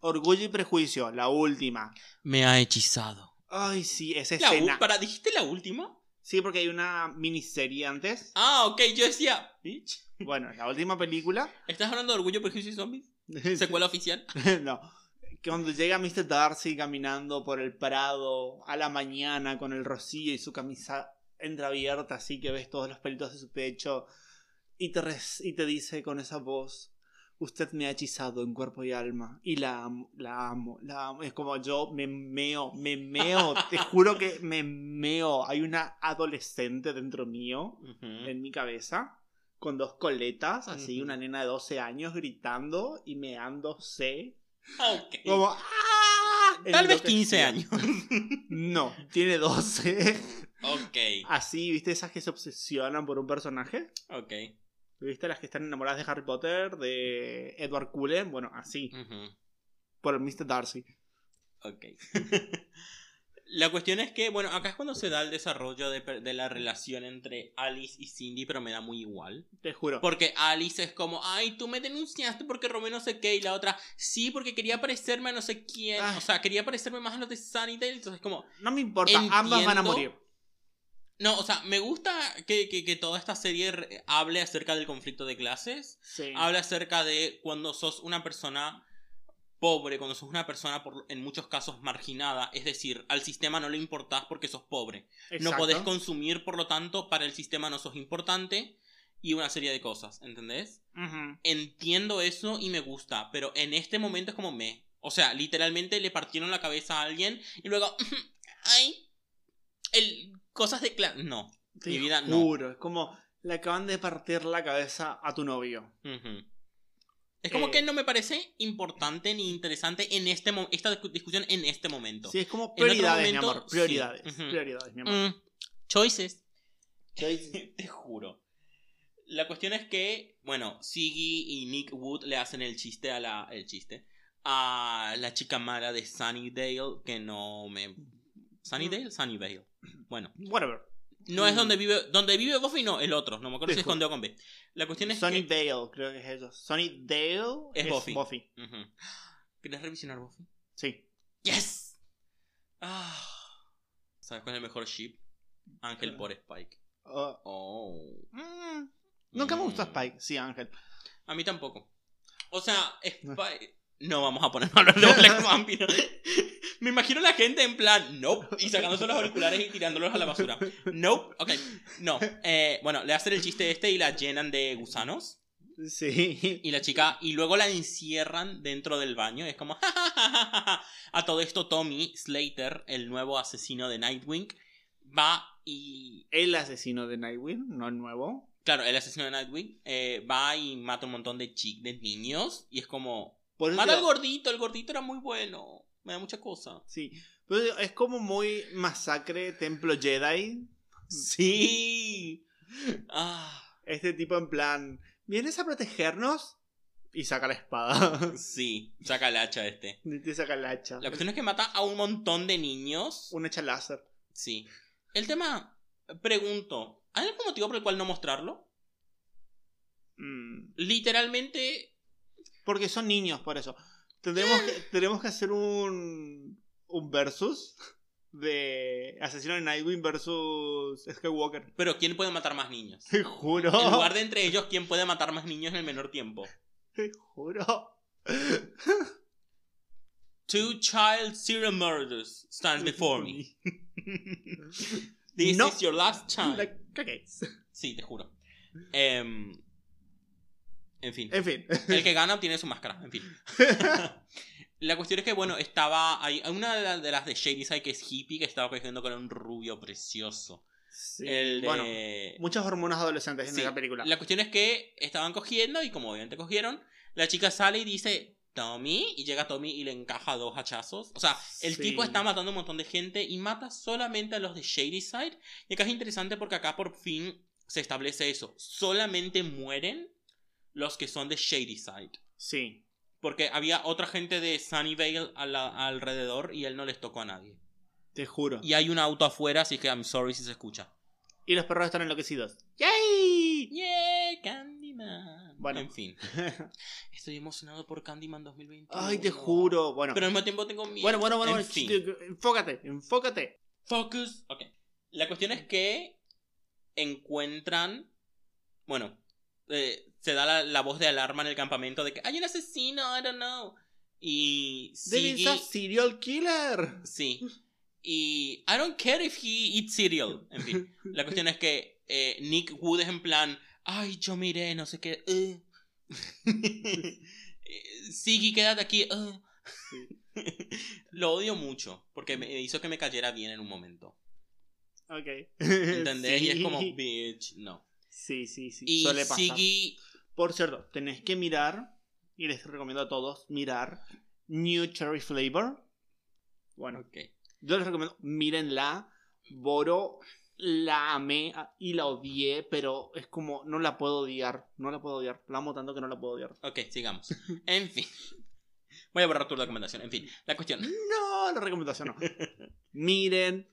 Orgullo y prejuicio, la última. Me ha hechizado. Ay, sí, esa La escena. ¿Para, ¿Dijiste la última? Sí, porque hay una miniserie antes. Ah, ok, yo decía. Bitch. Bueno, la última película. ¿Estás hablando de Orgullo, Prejuicio y Zombies? ¿Secuela oficial? no. Cuando llega Mr. Darcy caminando por el prado a la mañana con el rocío y su camisa entreabierta, así que ves todos los pelitos de su pecho, y te, res- y te dice con esa voz: Usted me ha hechizado en cuerpo y alma, y la amo, la amo, la amo. Es como yo me meo, me meo, te juro que me meo. Hay una adolescente dentro mío, en mi cabeza, con dos coletas, así, una nena de 12 años gritando y meándose. Ok. Como ¡ah! Tal vez Enloquecida. 15 años. No, tiene 12. ok. Así, ¿viste esas que se obsesionan por un personaje? Ok. ¿Viste? Las que están enamoradas de Harry Potter, de Edward Cullen, bueno, así, por el Mr. Darcy. Ok. La cuestión es que, bueno, acá es cuando se da el desarrollo de, de la relación entre Alice y Cindy, pero me da muy igual. Te juro. Porque Alice es como, ay, tú me denunciaste porque robé no sé qué, y la otra, sí, porque quería parecerme a no sé quién. Ay. O sea, quería parecerme más a los de Sunnydale, entonces como, No me importa, ambas van a morir. No, o sea, me gusta que, que, que toda esta serie hable acerca del conflicto de clases. Sí. habla acerca de cuando sos una persona pobre, cuando sos una persona por, en muchos casos marginada, es decir, al sistema no le importás porque sos pobre. No Exacto. podés consumir, por lo tanto, para el sistema no sos importante y una serie de cosas, ¿entendés? Entiendo eso y me gusta, pero en este momento es como me. O sea, literalmente le partieron la cabeza a alguien y luego, ay, el, cosas de clase. No. Te Mi vida, no. juro, es como le acaban de partir la cabeza a tu novio. Es como Eh. que no me parece importante ni interesante en este esta discu- discusión en este momento. Sí, es como prioridades, mi amor. Prioridades. sí. Prioridades, mi amor. Mm, choices. Te juro. La cuestión es que, bueno, Siggy y Nick Wood le hacen el chiste a la. el chiste. A la chica mala de Sunnydale, que no me. ¿Sunnydale? Sunnyvale. Bueno. Whatever. No es Mm. donde vive. Donde vive Buffy, no, el otro. No me acuerdo si es con D o con B. La cuestión es Sonny que. Dale, creo que es eso. Sonny Dale Es Buffy. Ujú. ¿Quieres revisionar Buffy? Sí. ¡Yes! Ah. ¿Sabes cuál es el mejor ship? Ángel por Spike. Uh, Oh. mm, nunca me gustó Mm. Spike. Sí, Ángel. A mí tampoco. O sea, Spike. No vamos a poner a hablar de Black Vampire. Me imagino la gente en plan, nope, y sacándose los auriculares y tirándolos a la basura. Nope, ok, no. Eh, bueno, le hacen el chiste este y la llenan de gusanos. Sí. Y la chica, y luego la encierran dentro del baño. Es como, a todo esto, Tommy Slater, el nuevo asesino de Nightwing, va y. El asesino de Nightwing, no el nuevo. Claro, el asesino de Nightwing eh, va y mata un montón de chi de niños. Y es como, Por mata al gordito, el gordito era muy bueno. Me da mucha cosa. Sí. Pero es como muy masacre Templo Jedi. Sí. Ah, Este tipo en plan, ¿vienes a protegernos? Y saca la espada. sí, saca el hacha este. Y te saca el hacha. La cuestión es que mata a un montón de niños. Un hacha láser. Sí. El tema, pregunto, ¿hay algún motivo por el cual no mostrarlo? Mm, Literalmente, Porque son niños, por eso. Tendremos que, tenemos que hacer un, un versus de Asesino de Nightwing versus Skywalker. pero ¿quién puede matar más niños? Te juro. En lugar de entre ellos, ¿quién puede matar más niños en el menor tiempo? Te juro. Two child serial murders stands before me. This No. is your last chance. Caguéis. Sí, te juro. Em, en fin. En fin. El que gana obtiene su máscara, en fin. La cuestión es que, bueno, estaba. Hay una de, la- de las de Shady Side que es hippie que estaba cogiendo con un rubio precioso. Sí, El de. Bueno, muchas hormonas adolescentes en Sí, esa película. La cuestión es que estaban cogiendo y como obviamente cogieron, la chica sale y dice Tommy y llega Tommy y le encaja dos hachazos. O sea, el Sí. tipo está matando un montón de gente y mata solamente a los de Shady Side. Y acá es interesante porque acá por fin se establece eso. Solamente mueren los que son de Shady Side. Sí. Porque había otra gente de Sunnyvale a la- alrededor y él no les tocó a nadie. Te juro. Y hay un auto afuera, así que I'm sorry si se escucha. Y los perros están enloquecidos. ¡Yay! Yeah, Candyman. Bueno. En fin. Estoy emocionado por Candyman 2021. Ay, te juro. Bueno, Pero al mismo tiempo tengo miedo. bueno, bueno, bueno. En fin. Enfócate, enfócate. Focus. Ok. La cuestión es que encuentran. Bueno, eh, se da la, la voz de alarma en el campamento de que hay un asesino, I don't know. Y a serial killer. Sí. Y I don't care if he eats cereal. En fin. La cuestión es que eh, Nick Wood es en plan, ay, yo miré, no sé qué. eh". Eh, Siggy, quédate aquí. eh". Lo odio mucho porque me hizo que me cayera bien en un momento. Ok. ¿Entendés? Y es como, bitch, no. Sí, sí, sí. Y. Siggy, Por cierto, tenés que mirar, y les recomiendo a todos mirar New Cherry Flavor. Bueno, ok. yo les recomiendo, mírenla. Boro la amé y la odié, pero es como, no la puedo odiar, no la puedo odiar, la amo tanto que no la puedo odiar. Ok, sigamos. En fin. Voy a borrar tu recomendación. En fin, la cuestión. No, la recomendación no. Miren,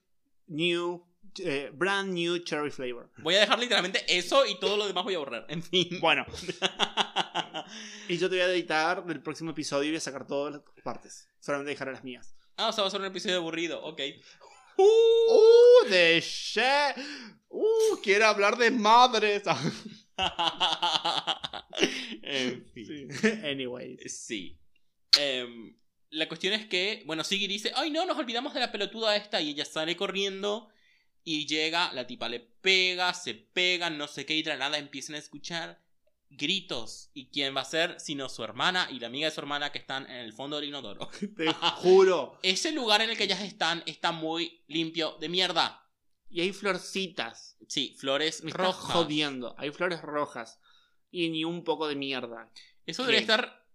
new, eh, brand new cherry flavor. Voy a dejar literalmente eso y todo lo demás voy a borrar. En fin. Bueno, y yo te voy a editar del próximo episodio y voy a sacar todas las partes. Solamente dejaré las mías. ah, o sea, va a ser un episodio aburrido. Ok. ¡Uh! De shit. ¡Uh! Quiere hablar de madres. en fin. Sí. Anyways. Sí. Em, la cuestión es que, bueno, Siggy dice, ay no, nos olvidamos de la pelotuda esta y ella sale corriendo y llega, la tipa le pega, se pega, no sé qué y de la nada empiezan a escuchar gritos. ¿Y quién va a ser? Sino su hermana y la amiga de su hermana que están en el fondo del inodoro. Te juro. Ese lugar en el que ellas están está muy limpio de mierda. Y hay florcitas. Sí, flores Me estás rojas. jodiendo. Hay flores rojas. Y ni un poco de mierda. Eso debería estar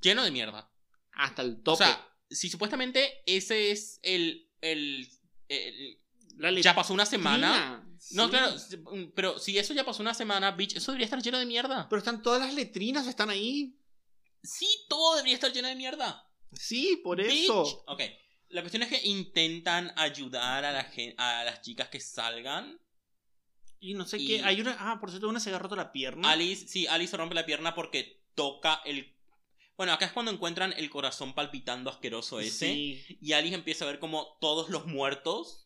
lleno de mierda. Hasta el O tope. sea, si supuestamente ese es el. el, el- La ya pasó una semana. No, claro, pero si eso ya pasó una semana, bitch, eso debería estar lleno de mierda. Pero están todas las letrinas, están ahí. Sí, todo debería estar lleno de mierda. Sí, por Bitch. eso. Ok. La cuestión es que intentan ayudar a, la a las chicas que salgan. Y no sé Y- qué. Hay una. Ah, por cierto, una se ha roto la pierna. Alice, sí, Alice se rompe la pierna porque toca el. Bueno, acá es cuando encuentran el corazón palpitando asqueroso ese. Sí. Y Alice empieza a ver como todos los muertos.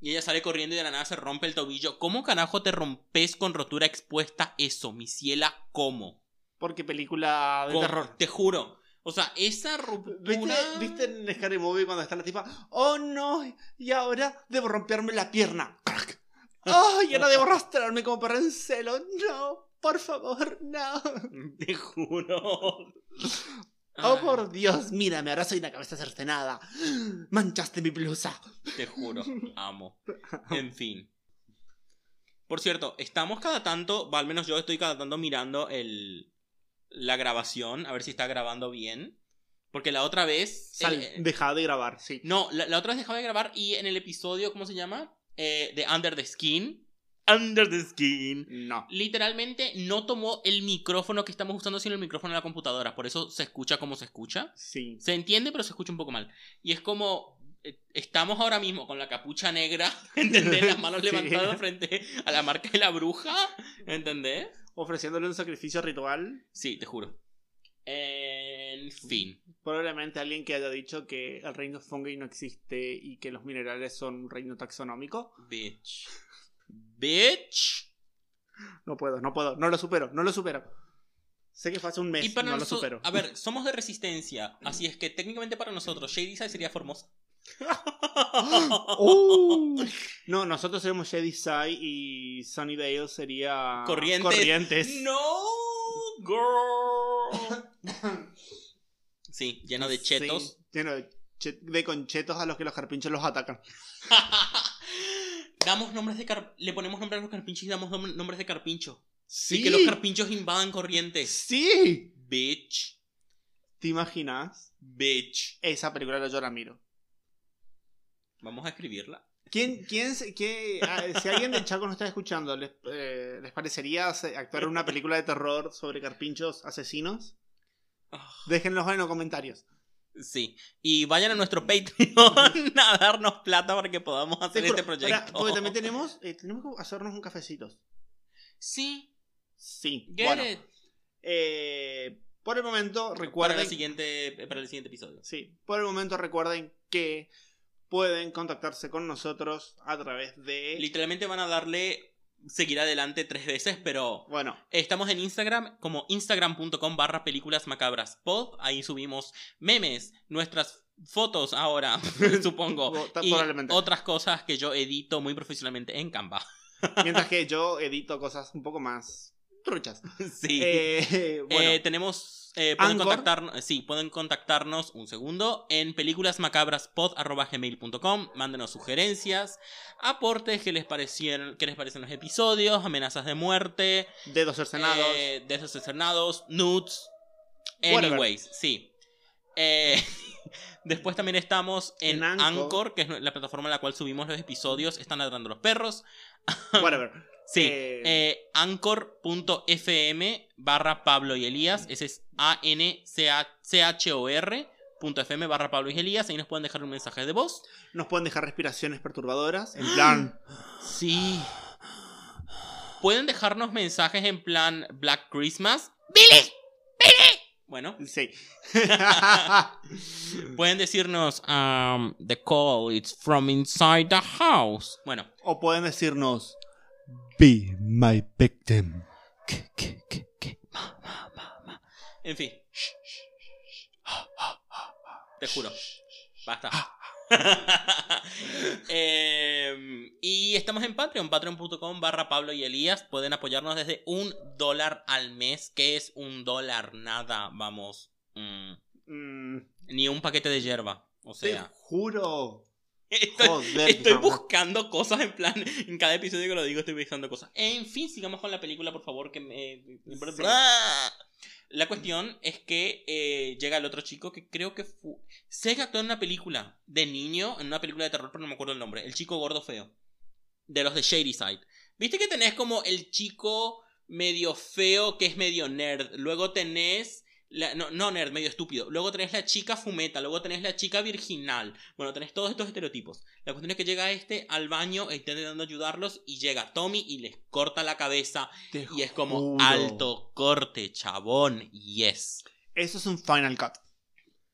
Y ella sale corriendo y de la nada se rompe el tobillo. ¿Cómo carajo te rompes con rotura expuesta eso, mi ciela? ¿Cómo? Porque película de ¿Cómo? terror. Te juro. O sea, esa ¿Viste, ruptura. ¿Viste en Scary Movie cuando está la tipa? Oh no, y ahora debo romperme la pierna. ¡Oh, y ahora debo arrastrarme como perro en celo! ¡No! Por favor, no. Te juro. Oh, por Dios, mírame, ahora soy una cabeza cercenada. Manchaste mi blusa. Te juro. Amo. En fin. Por cierto, estamos cada tanto, va, al menos yo estoy cada tanto mirando el, la grabación, a ver si está grabando bien. Porque la otra vez. Sal, eh, dejaba de grabar, sí. No, la, la otra vez dejaba de grabar y en el episodio, ¿cómo se llama? Eh, de Under the Skin. Under the Skin. No. Literalmente no tomó el micrófono que estamos usando, sino el micrófono de la computadora. Por eso se escucha como se escucha. Sí. Se entiende, pero se escucha un poco mal. Y es como. eh, Estamos ahora mismo con la capucha negra, ¿entendés? Las manos Sí. levantadas frente a la marca de la bruja, ¿entendés? Ofreciéndole un sacrificio ritual. Sí, te juro. En fin. Probablemente alguien que haya dicho que el reino fungi no existe y que los minerales son un reino taxonómico. Bitch. Bitch. No puedo, no puedo, no lo supero, no lo supero. Sé que fue hace un mes, Y para no lo supero. A ver, somos de resistencia, así es que técnicamente para nosotros Shady Side sería Formosa. Uh. no, nosotros seremos Jedi Sai y Sunnyvale sería Corrientes. Corrientes. No, girl. Sí, lleno de chetos. Sí, lleno de, de conchetos a los que los carpinchos los atacan. damos nombres de car- le ponemos nombres a los carpinchos y damos nom- nombres de carpincho. Sí. Y que los carpinchos invadan corrientes. Sí. Bitch. ¿Te imaginas? Bitch. Esa película yo la miro. Vamos a escribirla. ¿Quién, quién, se- qué- ah, si alguien del Chaco nos está escuchando, ¿les, eh, ¿les parecería actuar en una película de terror sobre carpinchos asesinos? Ah, Déjenlos en los comentarios. Sí. Y vayan a nuestro Patreon a darnos plata para que podamos hacer este proyecto. pará, porque también tenemos, eh, tenemos que hacernos un cafecito. Sí. Sí. Get bueno, it. eh, por el momento Para recuerden. el, siguiente, para el siguiente episodio. Sí, por el momento recuerden que pueden contactarse con nosotros a través de. Literalmente van a darle seguir adelante tres veces, pero Bueno, estamos en Instagram como instagram.com barra películas macabras pod. Ahí subimos memes, nuestras fotos ahora, supongo. Y otras cosas que yo edito muy profesionalmente en Canva. mientras que yo edito cosas un poco más truchas. sí. Eh, bueno, Eh, tenemos. eh, pueden contactarnos. Sí, pueden contactarnos un segundo en películasmacabraspod.gmail.com. Mándenos sugerencias, aportes que les parecieron, que les parecen los episodios, amenazas de muerte, dedos cercenados. eh, de esos escenados, nudes. Whatever. Anyways, sí. Eh, Después también estamos en, En Anchor. Anchor, que es la plataforma en la cual subimos los episodios. Están ladrando los perros. Whatever. Sí, Eh, eh, anchor.fm barra Pablo y Elías. Ese es A-N-C-H-O-R. .fm barra Pablo y Elías. Ahí nos pueden dejar un mensaje de voz. Nos pueden dejar respiraciones perturbadoras. En plan. Sí. Pueden dejarnos mensajes en plan Black Christmas. ¡Billy! ¡Billy! Bueno, sí. pueden decirnos um, The call is from inside the house. Bueno, o pueden decirnos. Be my victim. En fin. Te juro. Basta. Em, y estamos en Patreon, patreon.com barra Pablo y Elías. Pueden apoyarnos desde un dólar al mes. que es un dólar? Nada, vamos. mm, Mm, ni un paquete de hierba. O te sea, juro. Estoy, Joder, estoy no. buscando cosas en plan. En cada episodio que lo digo, estoy buscando cosas. En fin, sigamos con la película, por favor. Que me. La cuestión es que eh, llega el otro chico que creo que fue. Sé que actuó en una película de niño, en una película de terror, pero no me acuerdo el nombre. El chico gordo feo. De los de Shady Side. Viste que tenés como el chico medio feo que es medio nerd. Luego tenés. La- no, no nerd, medio estúpido. Luego tenés la chica fumeta. Luego tenés la chica virginal. Bueno, tenés todos estos estereotipos. La cuestión es que llega este al baño e intentando ayudarlos. Y llega Tommy y les corta la cabeza. Te Y es como alto corte, chabón. Yes. Eso es un Final Cut.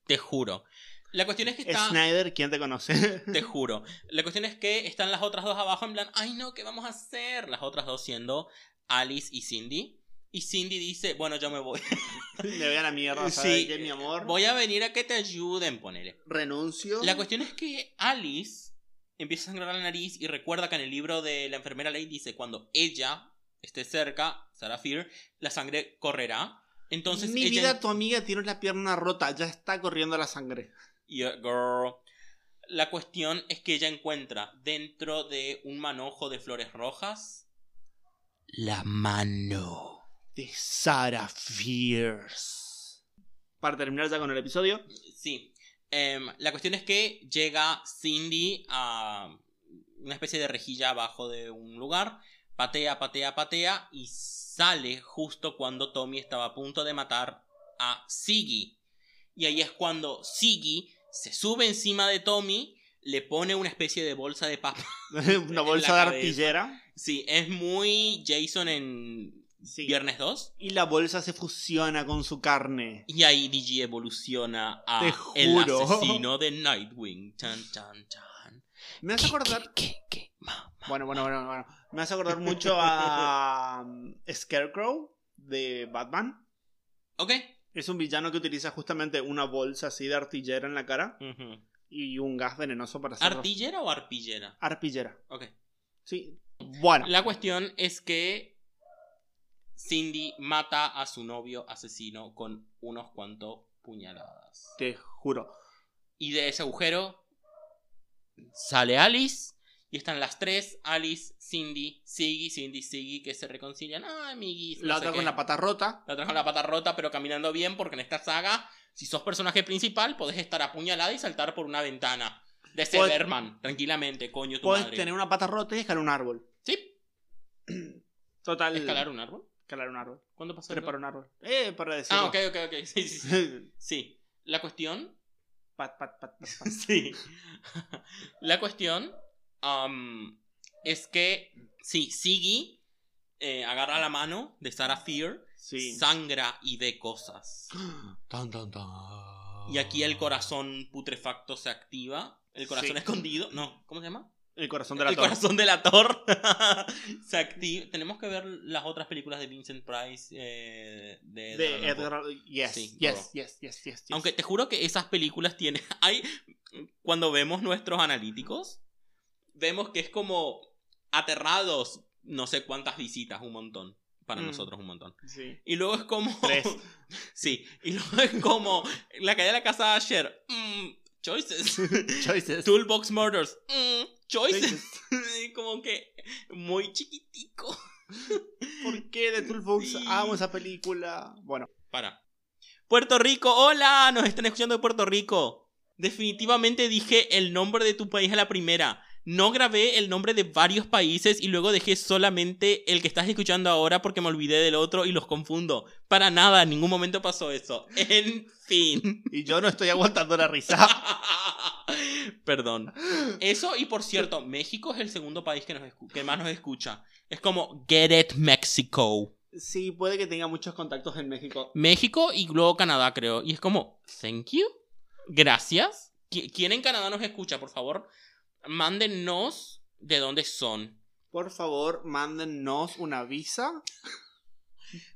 Te juro. La cuestión es que está. Snyder, ¿quién te conoce? Te juro. La cuestión es que están las otras dos abajo en plan, ay no, ¿qué vamos a hacer? Las otras dos siendo Alice y Cindy. Y Cindy dice, bueno, yo me voy. Me voy a la mierda, ¿sabes Sí, qué, mi amor? Voy a venir a que te ayuden, ponele. Renuncio. La cuestión es que Alice empieza a sangrar la nariz y recuerda que en el libro de la enfermera Ley dice, cuando ella esté cerca, Sarah Fear, la sangre correrá. Entonces Mi ella... vida, tu amiga tiene la pierna rota, ya está corriendo la sangre. Yeah, girl. La cuestión es que ella encuentra dentro de un manojo de flores rojas la mano. De Sarah Fierce. Para terminar ya con el episodio, Sí. Em, la cuestión es que llega Cindy a una especie de rejilla abajo de un lugar, patea, patea, patea y sale justo cuando Tommy estaba a punto de matar a Siggy. Y ahí es cuando Siggy se sube encima de Tommy, le pone una especie de bolsa de papa. una bolsa de cabeza. artillera. Sí, es muy Jason en Sí. Viernes 2. Y la bolsa se fusiona con su carne. Y ahí DJ evoluciona a Te el asesino de Nightwing. Chan, chan, chan. Me hace acordar. ¿Qué, qué, ma, ma? Bueno, bueno, bueno, bueno. Me hace acordar mucho a um, Scarecrow de Batman. Ok. Es un villano que utiliza justamente una bolsa así de artillera en la cara y un gas venenoso para hacer. ¿Artillera o arpillera? Arpillera. Ok. Sí. Bueno. La cuestión es que Cindy mata a su novio asesino con unos cuantos puñaladas. Te juro. Y de ese agujero sale Alice. Y están las tres, Alice, Cindy, Siggy, Cindy, Siggy, que se reconcilian. Ah, amiguis. no La otra con la pata rota. La otra con la pata rota, pero caminando bien, porque en esta saga, si sos personaje principal, podés estar apuñalada y saltar por una ventana. De Severman, tranquilamente, coño, tu Puedes madre. tener una pata rota y escalar un árbol. Sí, Total. escalar un árbol. Escalar un árbol. ¿Cuándo pasó? Trepar un árbol. Eh, para decirlo. Ah, ok, ok, ok. Sí, sí, sí. Sí. La cuestión. Pat, pat, pat, pat, pat. Sí. La cuestión. es que. Sí, Siggy eh, agarra la mano de Sarah Fear, Sí. sangra y ve cosas. Tan, tan, tan. Y aquí el corazón putrefacto se activa. El corazón Sí. escondido. No, ¿cómo se llama? El corazón de la el torre. corazón de la Thor se activa. Tenemos que ver las otras películas de Vincent Price. eh, de, De Edgar Allan Poe. Edgar. Yes, Sí, yes, yes, yes, yes, yes. Aunque te juro que esas películas tienen. Hay. Cuando vemos nuestros analíticos, vemos que es como aterrados. No sé cuántas visitas, un montón. Para Mm. nosotros, un montón. Sí. Y luego es como. Tres. sí. Y luego es como. La caída de la casa de Asher. mm, choices. Choices. Toolbox Murders. mm, choices. Como que. Muy chiquitico. ¿Por qué de Toolbox Sí. amo esa película? Bueno, Para. Puerto Rico, hola. Nos están escuchando de Puerto Rico. Definitivamente dije el nombre de tu país a la primera. No grabé el nombre de varios países y luego dejé solamente el que estás escuchando ahora porque me olvidé del otro y los confundo. Para nada, en ningún momento pasó eso. En fin. Y yo no estoy aguantando la risa. Perdón. Eso, y por cierto, México es el segundo país que, nos que más nos escucha. Es como Get It Mexico. Sí, puede que tenga muchos contactos en México. México y luego Canadá, creo. Y es como, thank you. Gracias. Qui- ¿Quién en Canadá nos escucha, por favor? Mándennos de dónde son. Por favor, mándennos una visa.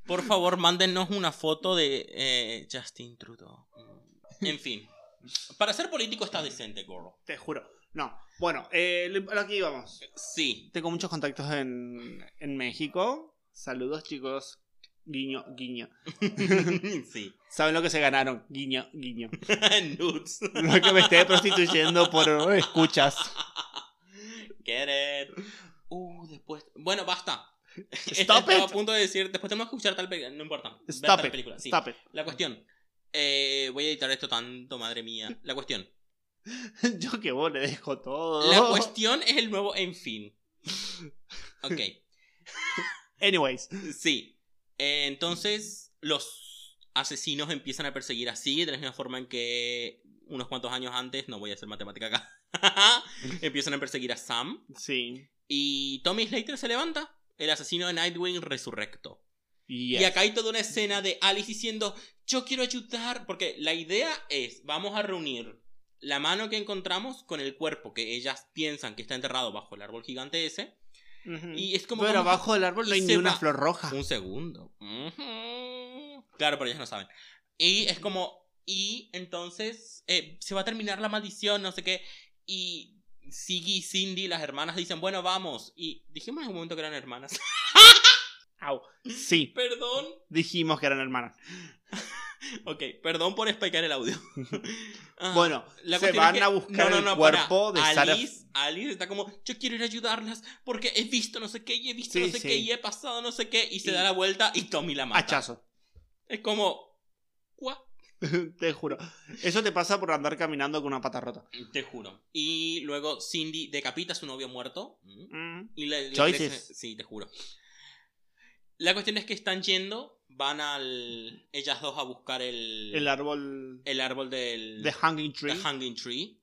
Por favor, mándennos una foto de eh, Justin Trudeau. En fin. Para ser político está decente, gorro. Te juro. No. Bueno, eh, lo- a lo que íbamos. Sí. Tengo muchos contactos en, en México. Saludos, chicos. Guiño, guiño. sí. ¿Saben lo que se ganaron? Guiño, guiño. Nudes. No es que me esté prostituyendo por escuchas. It. Uh, después. Bueno, basta. Stop Estaba a punto de decir, después tenemos que escuchar tal película. No importa. Stop it. película. Sí. Stop it. La cuestión. Eh, voy a editar esto tanto, madre mía. La cuestión. Yo que vos le dejo todo. La cuestión es el nuevo en fin. Ok. Anyways. Sí. Eh, entonces, los asesinos empiezan a perseguir así, de la misma forma en que unos cuantos años antes, no voy a hacer matemática acá, empiezan a perseguir a Sam. Sí. Y Tommy Slater se levanta, el asesino de Nightwing resurrecto. Yes. Y acá hay toda una escena de Alice diciendo, yo quiero ayudar, porque la idea es, vamos a reunir la mano que encontramos con el cuerpo que ellas piensan que está enterrado bajo el árbol gigante ese. Y es como... Pero a- abajo del árbol no hay ni una flor roja. Un segundo. Claro, pero ellas no saben. Y es como... Y entonces eh, se va a terminar la maldición, no sé qué. Y Siggy y Cindy, las hermanas, dicen, bueno, vamos. Y dijimos en un momento que eran hermanas. Au. Sí, Perdón. dijimos que eran hermanas. Ok, perdón por explicar el audio. Ah, Bueno, la se es van que- a buscar no, no, el cuerpo para. de Sarah. Alice, Alice está como, yo quiero ir a ayudarlas porque he visto no sé qué y he visto Sí, no sé sí. qué y he pasado no sé qué y se Y- da la vuelta y Tommy la mata. Hachazo. Es como, ¿what? te juro. Eso te pasa por andar caminando con una pata rota. Te juro. Y luego Cindy decapita a su novio muerto. Mm. Y le, le Choices. crece- Sí, te juro. La cuestión es que están yendo, van al... Ellas dos a buscar el... El árbol el árbol del... de Hanging Tree. The Hanging Tree.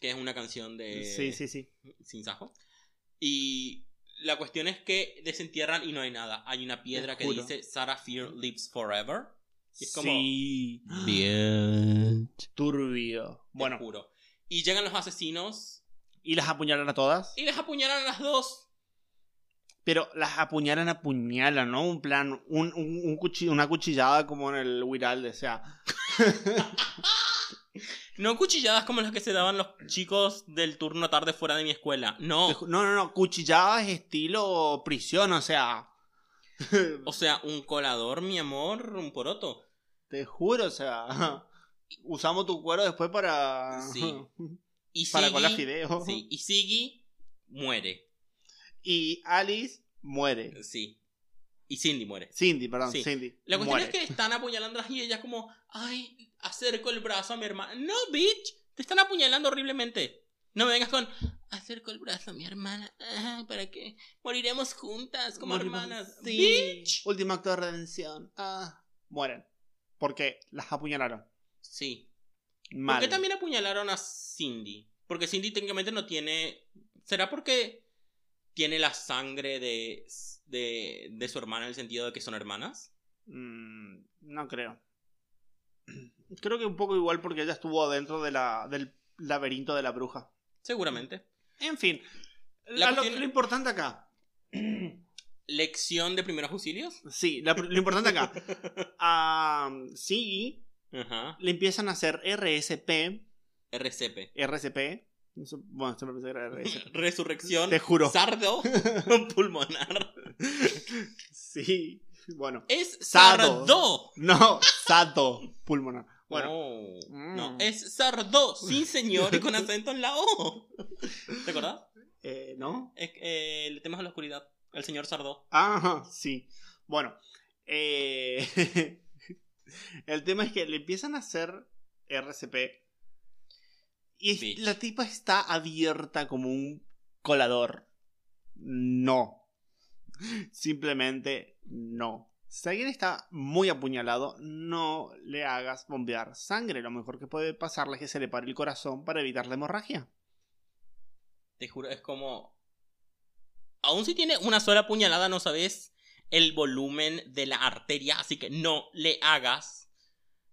Que es una canción de... Sí, sí, sí. Sin sajo. Y la cuestión es que desentierran y no hay nada. Hay una piedra que juro. dice Sarah Fear lives forever. Y es como... Sí. Bien. Turbio. Bueno. Bueno, Y llegan los asesinos y las apuñalan a todas. y les apuñalan a las dos. Pero las apuñalan, apuñalan, ¿no? Un plan, un, un, un una cuchillada como en el Wiralde, o sea. No cuchilladas como las que se daban los chicos del turno tarde fuera de mi escuela. No. No, no, no, cuchilladas estilo prisión, o sea. O sea, un colador, mi amor, un poroto. Te juro, o sea. Usamos tu cuero después para. Sí. Y Para Siggy- colar fideos. Sí, y Siggy muere. Y Alice muere. Sí. Y Cindy muere. Cindy, perdón, Sí. Cindy. La cuestión muere. es que están apuñalándolas y ella como, ay, acerco el brazo a mi hermana. No, bitch, te están apuñalando horriblemente. No me vengas con, acerco el brazo a mi hermana. Ah, ¿Para qué? Moriremos juntas como Morimos- hermanas. Sí. Bitch. Último acto de redención. Ah. Mueren. Porque las apuñalaron. Sí. Mal. ¿Por qué también apuñalaron a Cindy? Porque Cindy técnicamente no tiene... ¿Será porque tiene la sangre de, de, de su hermana en el sentido de que son hermanas? Mm, no creo. Creo que un poco igual porque ella estuvo dentro de la, del laberinto de la bruja. Seguramente. En fin. La lo, importante acá. Lección de primeros auxilios. Sí, la- lo importante acá. Siggy Ajá. le empiezan a hacer RSP. RCP. RSP. Bueno, siempre pensé que era RSP. Resurrección. Te juro. Sardo pulmonar. Sí. Bueno. Es Sardo. sardo. No, Sato pulmonar. Bueno. No, Mm. no, es sardo, sí señor, y con acento en la O. ¿Te acordás? Eh, ¿No? Es, eh, le temas a la oscuridad. El señor Sardo. Ajá, sí. Bueno. eh, el tema es que le empiezan a hacer RCP. Y Bitch. la tipa está abierta como un colador. No. Simplemente no. Si alguien está muy apuñalado, no le hagas bombear sangre. Lo mejor que puede pasarle es que se le pare el corazón para evitar la hemorragia. Te juro, es como. Aún si tiene una sola puñalada, no sabes el volumen de la arteria, así que no le hagas.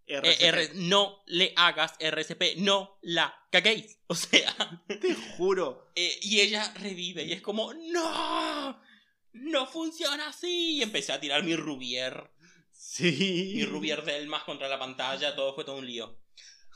Eh, RCP. R- no le hagas RCP, no la caguéis. O sea, Te juro. eh, y ella revive y es como, ¡No! ¡No funciona así! Y empecé a tirar mi Rubier, Sí. mi Rubier del más contra la pantalla, todo fue todo un lío.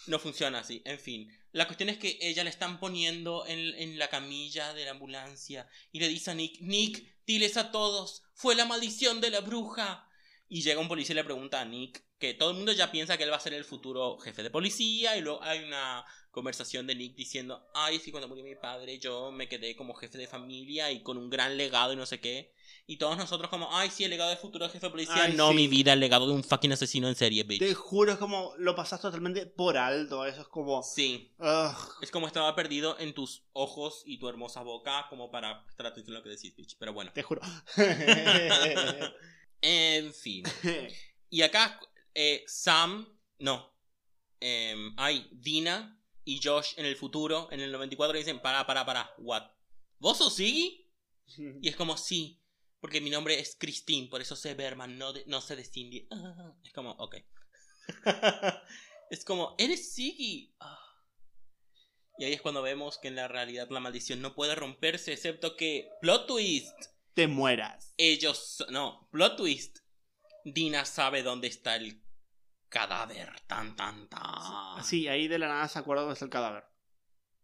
No funciona así, en fin. La cuestión es que ella le están poniendo en, en la camilla de la ambulancia y le dice a Nick, Nick, diles a todos, fue la maldición de la bruja. Y llega un policía y le pregunta a Nick, que todo el mundo ya piensa que él va a ser el futuro jefe de policía, y luego hay una conversación de Nick diciendo, ay, sí, cuando murió mi padre yo me quedé como jefe de familia y con un gran legado y no sé qué. Y todos nosotros como, ay, sí, el legado de futuro jefe de policía. Ay, no, sí. mi vida, el legado de un fucking asesino en serie, bitch. Te juro, es como lo pasas totalmente por alto. Eso es como. Sí. ugh. Es como estaba perdido en tus ojos y tu hermosa boca como para a lo que decís, bitch. Pero bueno. Te juro. En fin. Y acá eh, Sam, no. em, hay Dina y Josh en el futuro, en el 94, dicen, para, para, para, what? ¿Vos sos Siggy? Y es como, sí, porque mi nombre es Christine, por eso sé Berman, no, de- no sé de Cindy. Ah, es como, ok. es como, ¿eres Siggy? Ah. Y ahí es cuando vemos que en la realidad la maldición no puede romperse, excepto que, plot twist, Te mueras. ellos, no, plot twist, Dina sabe dónde está el cadáver, tan, tan, tan. Sí, ahí de la nada se acuerda dónde está el cadáver.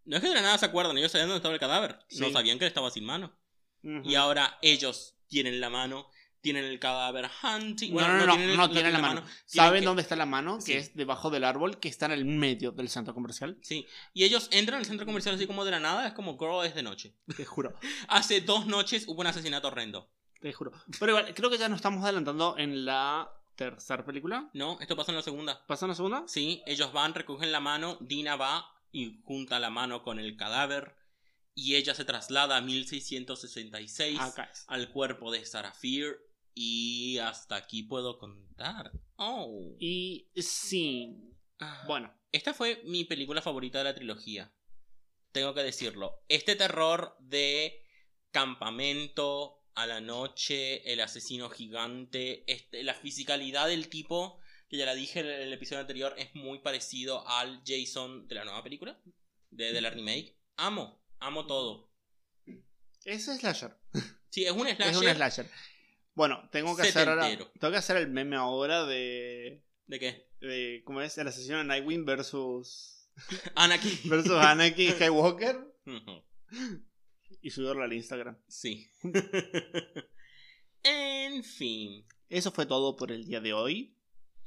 No es que de la nada se acuerdan, ellos sabían dónde estaba el cadáver, no sabían que él estaba sin mano. Y ahora ellos tienen la mano, tienen el cadáver hunting. No, Bueno, no, no, tienen, no tienen la mano. ¿Saben que- dónde está la mano? Sí. Que es debajo del árbol que está en el medio del centro comercial. Sí, y ellos entran al centro comercial así como de la nada, es como, girl, es de noche. Te juro. Hace dos noches hubo un asesinato horrendo. Te juro. Pero igual, creo que ya nos estamos adelantando en la tercera película. No, esto pasa en la segunda. ¿Pasa en la segunda? Sí, ellos van, recogen la mano, Dina va y junta la mano con el cadáver y ella se traslada a 1666 Acá es. al cuerpo de Sarah Fear y hasta aquí puedo contar. Oh. Y sí. Ah. Bueno. Esta fue mi película favorita de la trilogía. Tengo que decirlo. Este terror de campamento a la noche, el asesino gigante, este, la fisicalidad del tipo, que ya la dije en el episodio anterior, es muy parecido al Jason de la nueva película, de, de la remake. Amo, amo todo. Es slasher. Sí, es un slasher. Es un slasher. Bueno, tengo que hacer ahora. Tengo que hacer el meme ahora de. ¿De qué? de ¿Cómo es? El asesino de Nightwing versus. Anakin. versus Anakin Skywalker. Y subirlo al Instagram. Sí. en fin. Eso fue todo por el día de hoy.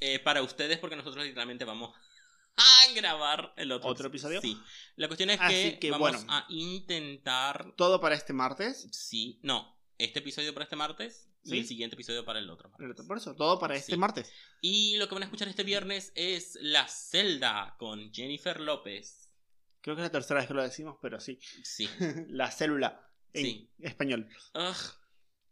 Eh, para ustedes, porque nosotros literalmente vamos a grabar el otro, ¿Otro episodio? Sí. La cuestión es Así que, que, vamos bueno. a intentar. Todo para este martes. Sí, no. Este episodio para este martes y Sí. el siguiente episodio para el otro martes. Por eso, todo para este Sí. martes. Y lo que van a escuchar este viernes es La Celda con Jennifer López. Creo que es la tercera vez que lo decimos, pero sí. Sí. La célula. En Sí. español. Ugh.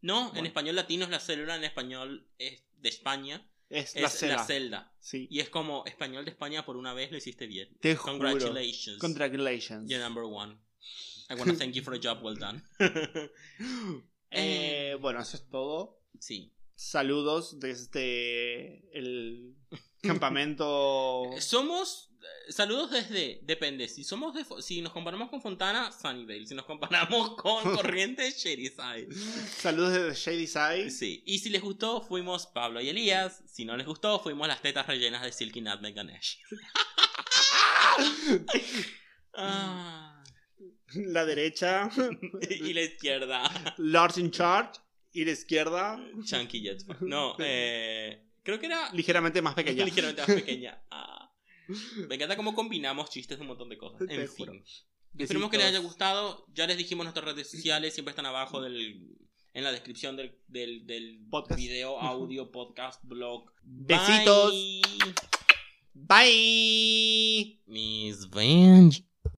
No, en español latino es la célula, en español es de España Es, es la celda. la celda. Sí. Y es como español de España por una vez lo hiciste bien. Te juro. Congratulations. Congratulations. You're number one. I want to thank you for a job well done. Eh, bueno, eso es todo. Sí. Saludos desde el campamento. Somos. eh, Saludos desde. Depende. Si somos de. Si nos comparamos con Fontana, Sunnyvale. Si nos comparamos con Corrientes, Side. Saludos desde Shady Side. Sí. Y si les gustó, fuimos Pablo y Elías. Si no les gustó, fuimos las tetas rellenas de Silky Nutmeg Ganesh. Ah. La derecha, y la izquierda. Lars in Charge. Y la izquierda, Chunky Jetpack. No, eh. Creo que era. ligeramente más pequeña. Ligeramente más pequeña. Ah. Me encanta cómo combinamos chistes de un montón de cosas. Te En juro. fin. Esperemos que les haya gustado. Ya les dijimos nuestras redes sociales, siempre están abajo del, en la descripción del, del, del Podcast. video, audio, podcast, blog. Besitos. Bye. Bye. Mis Benji.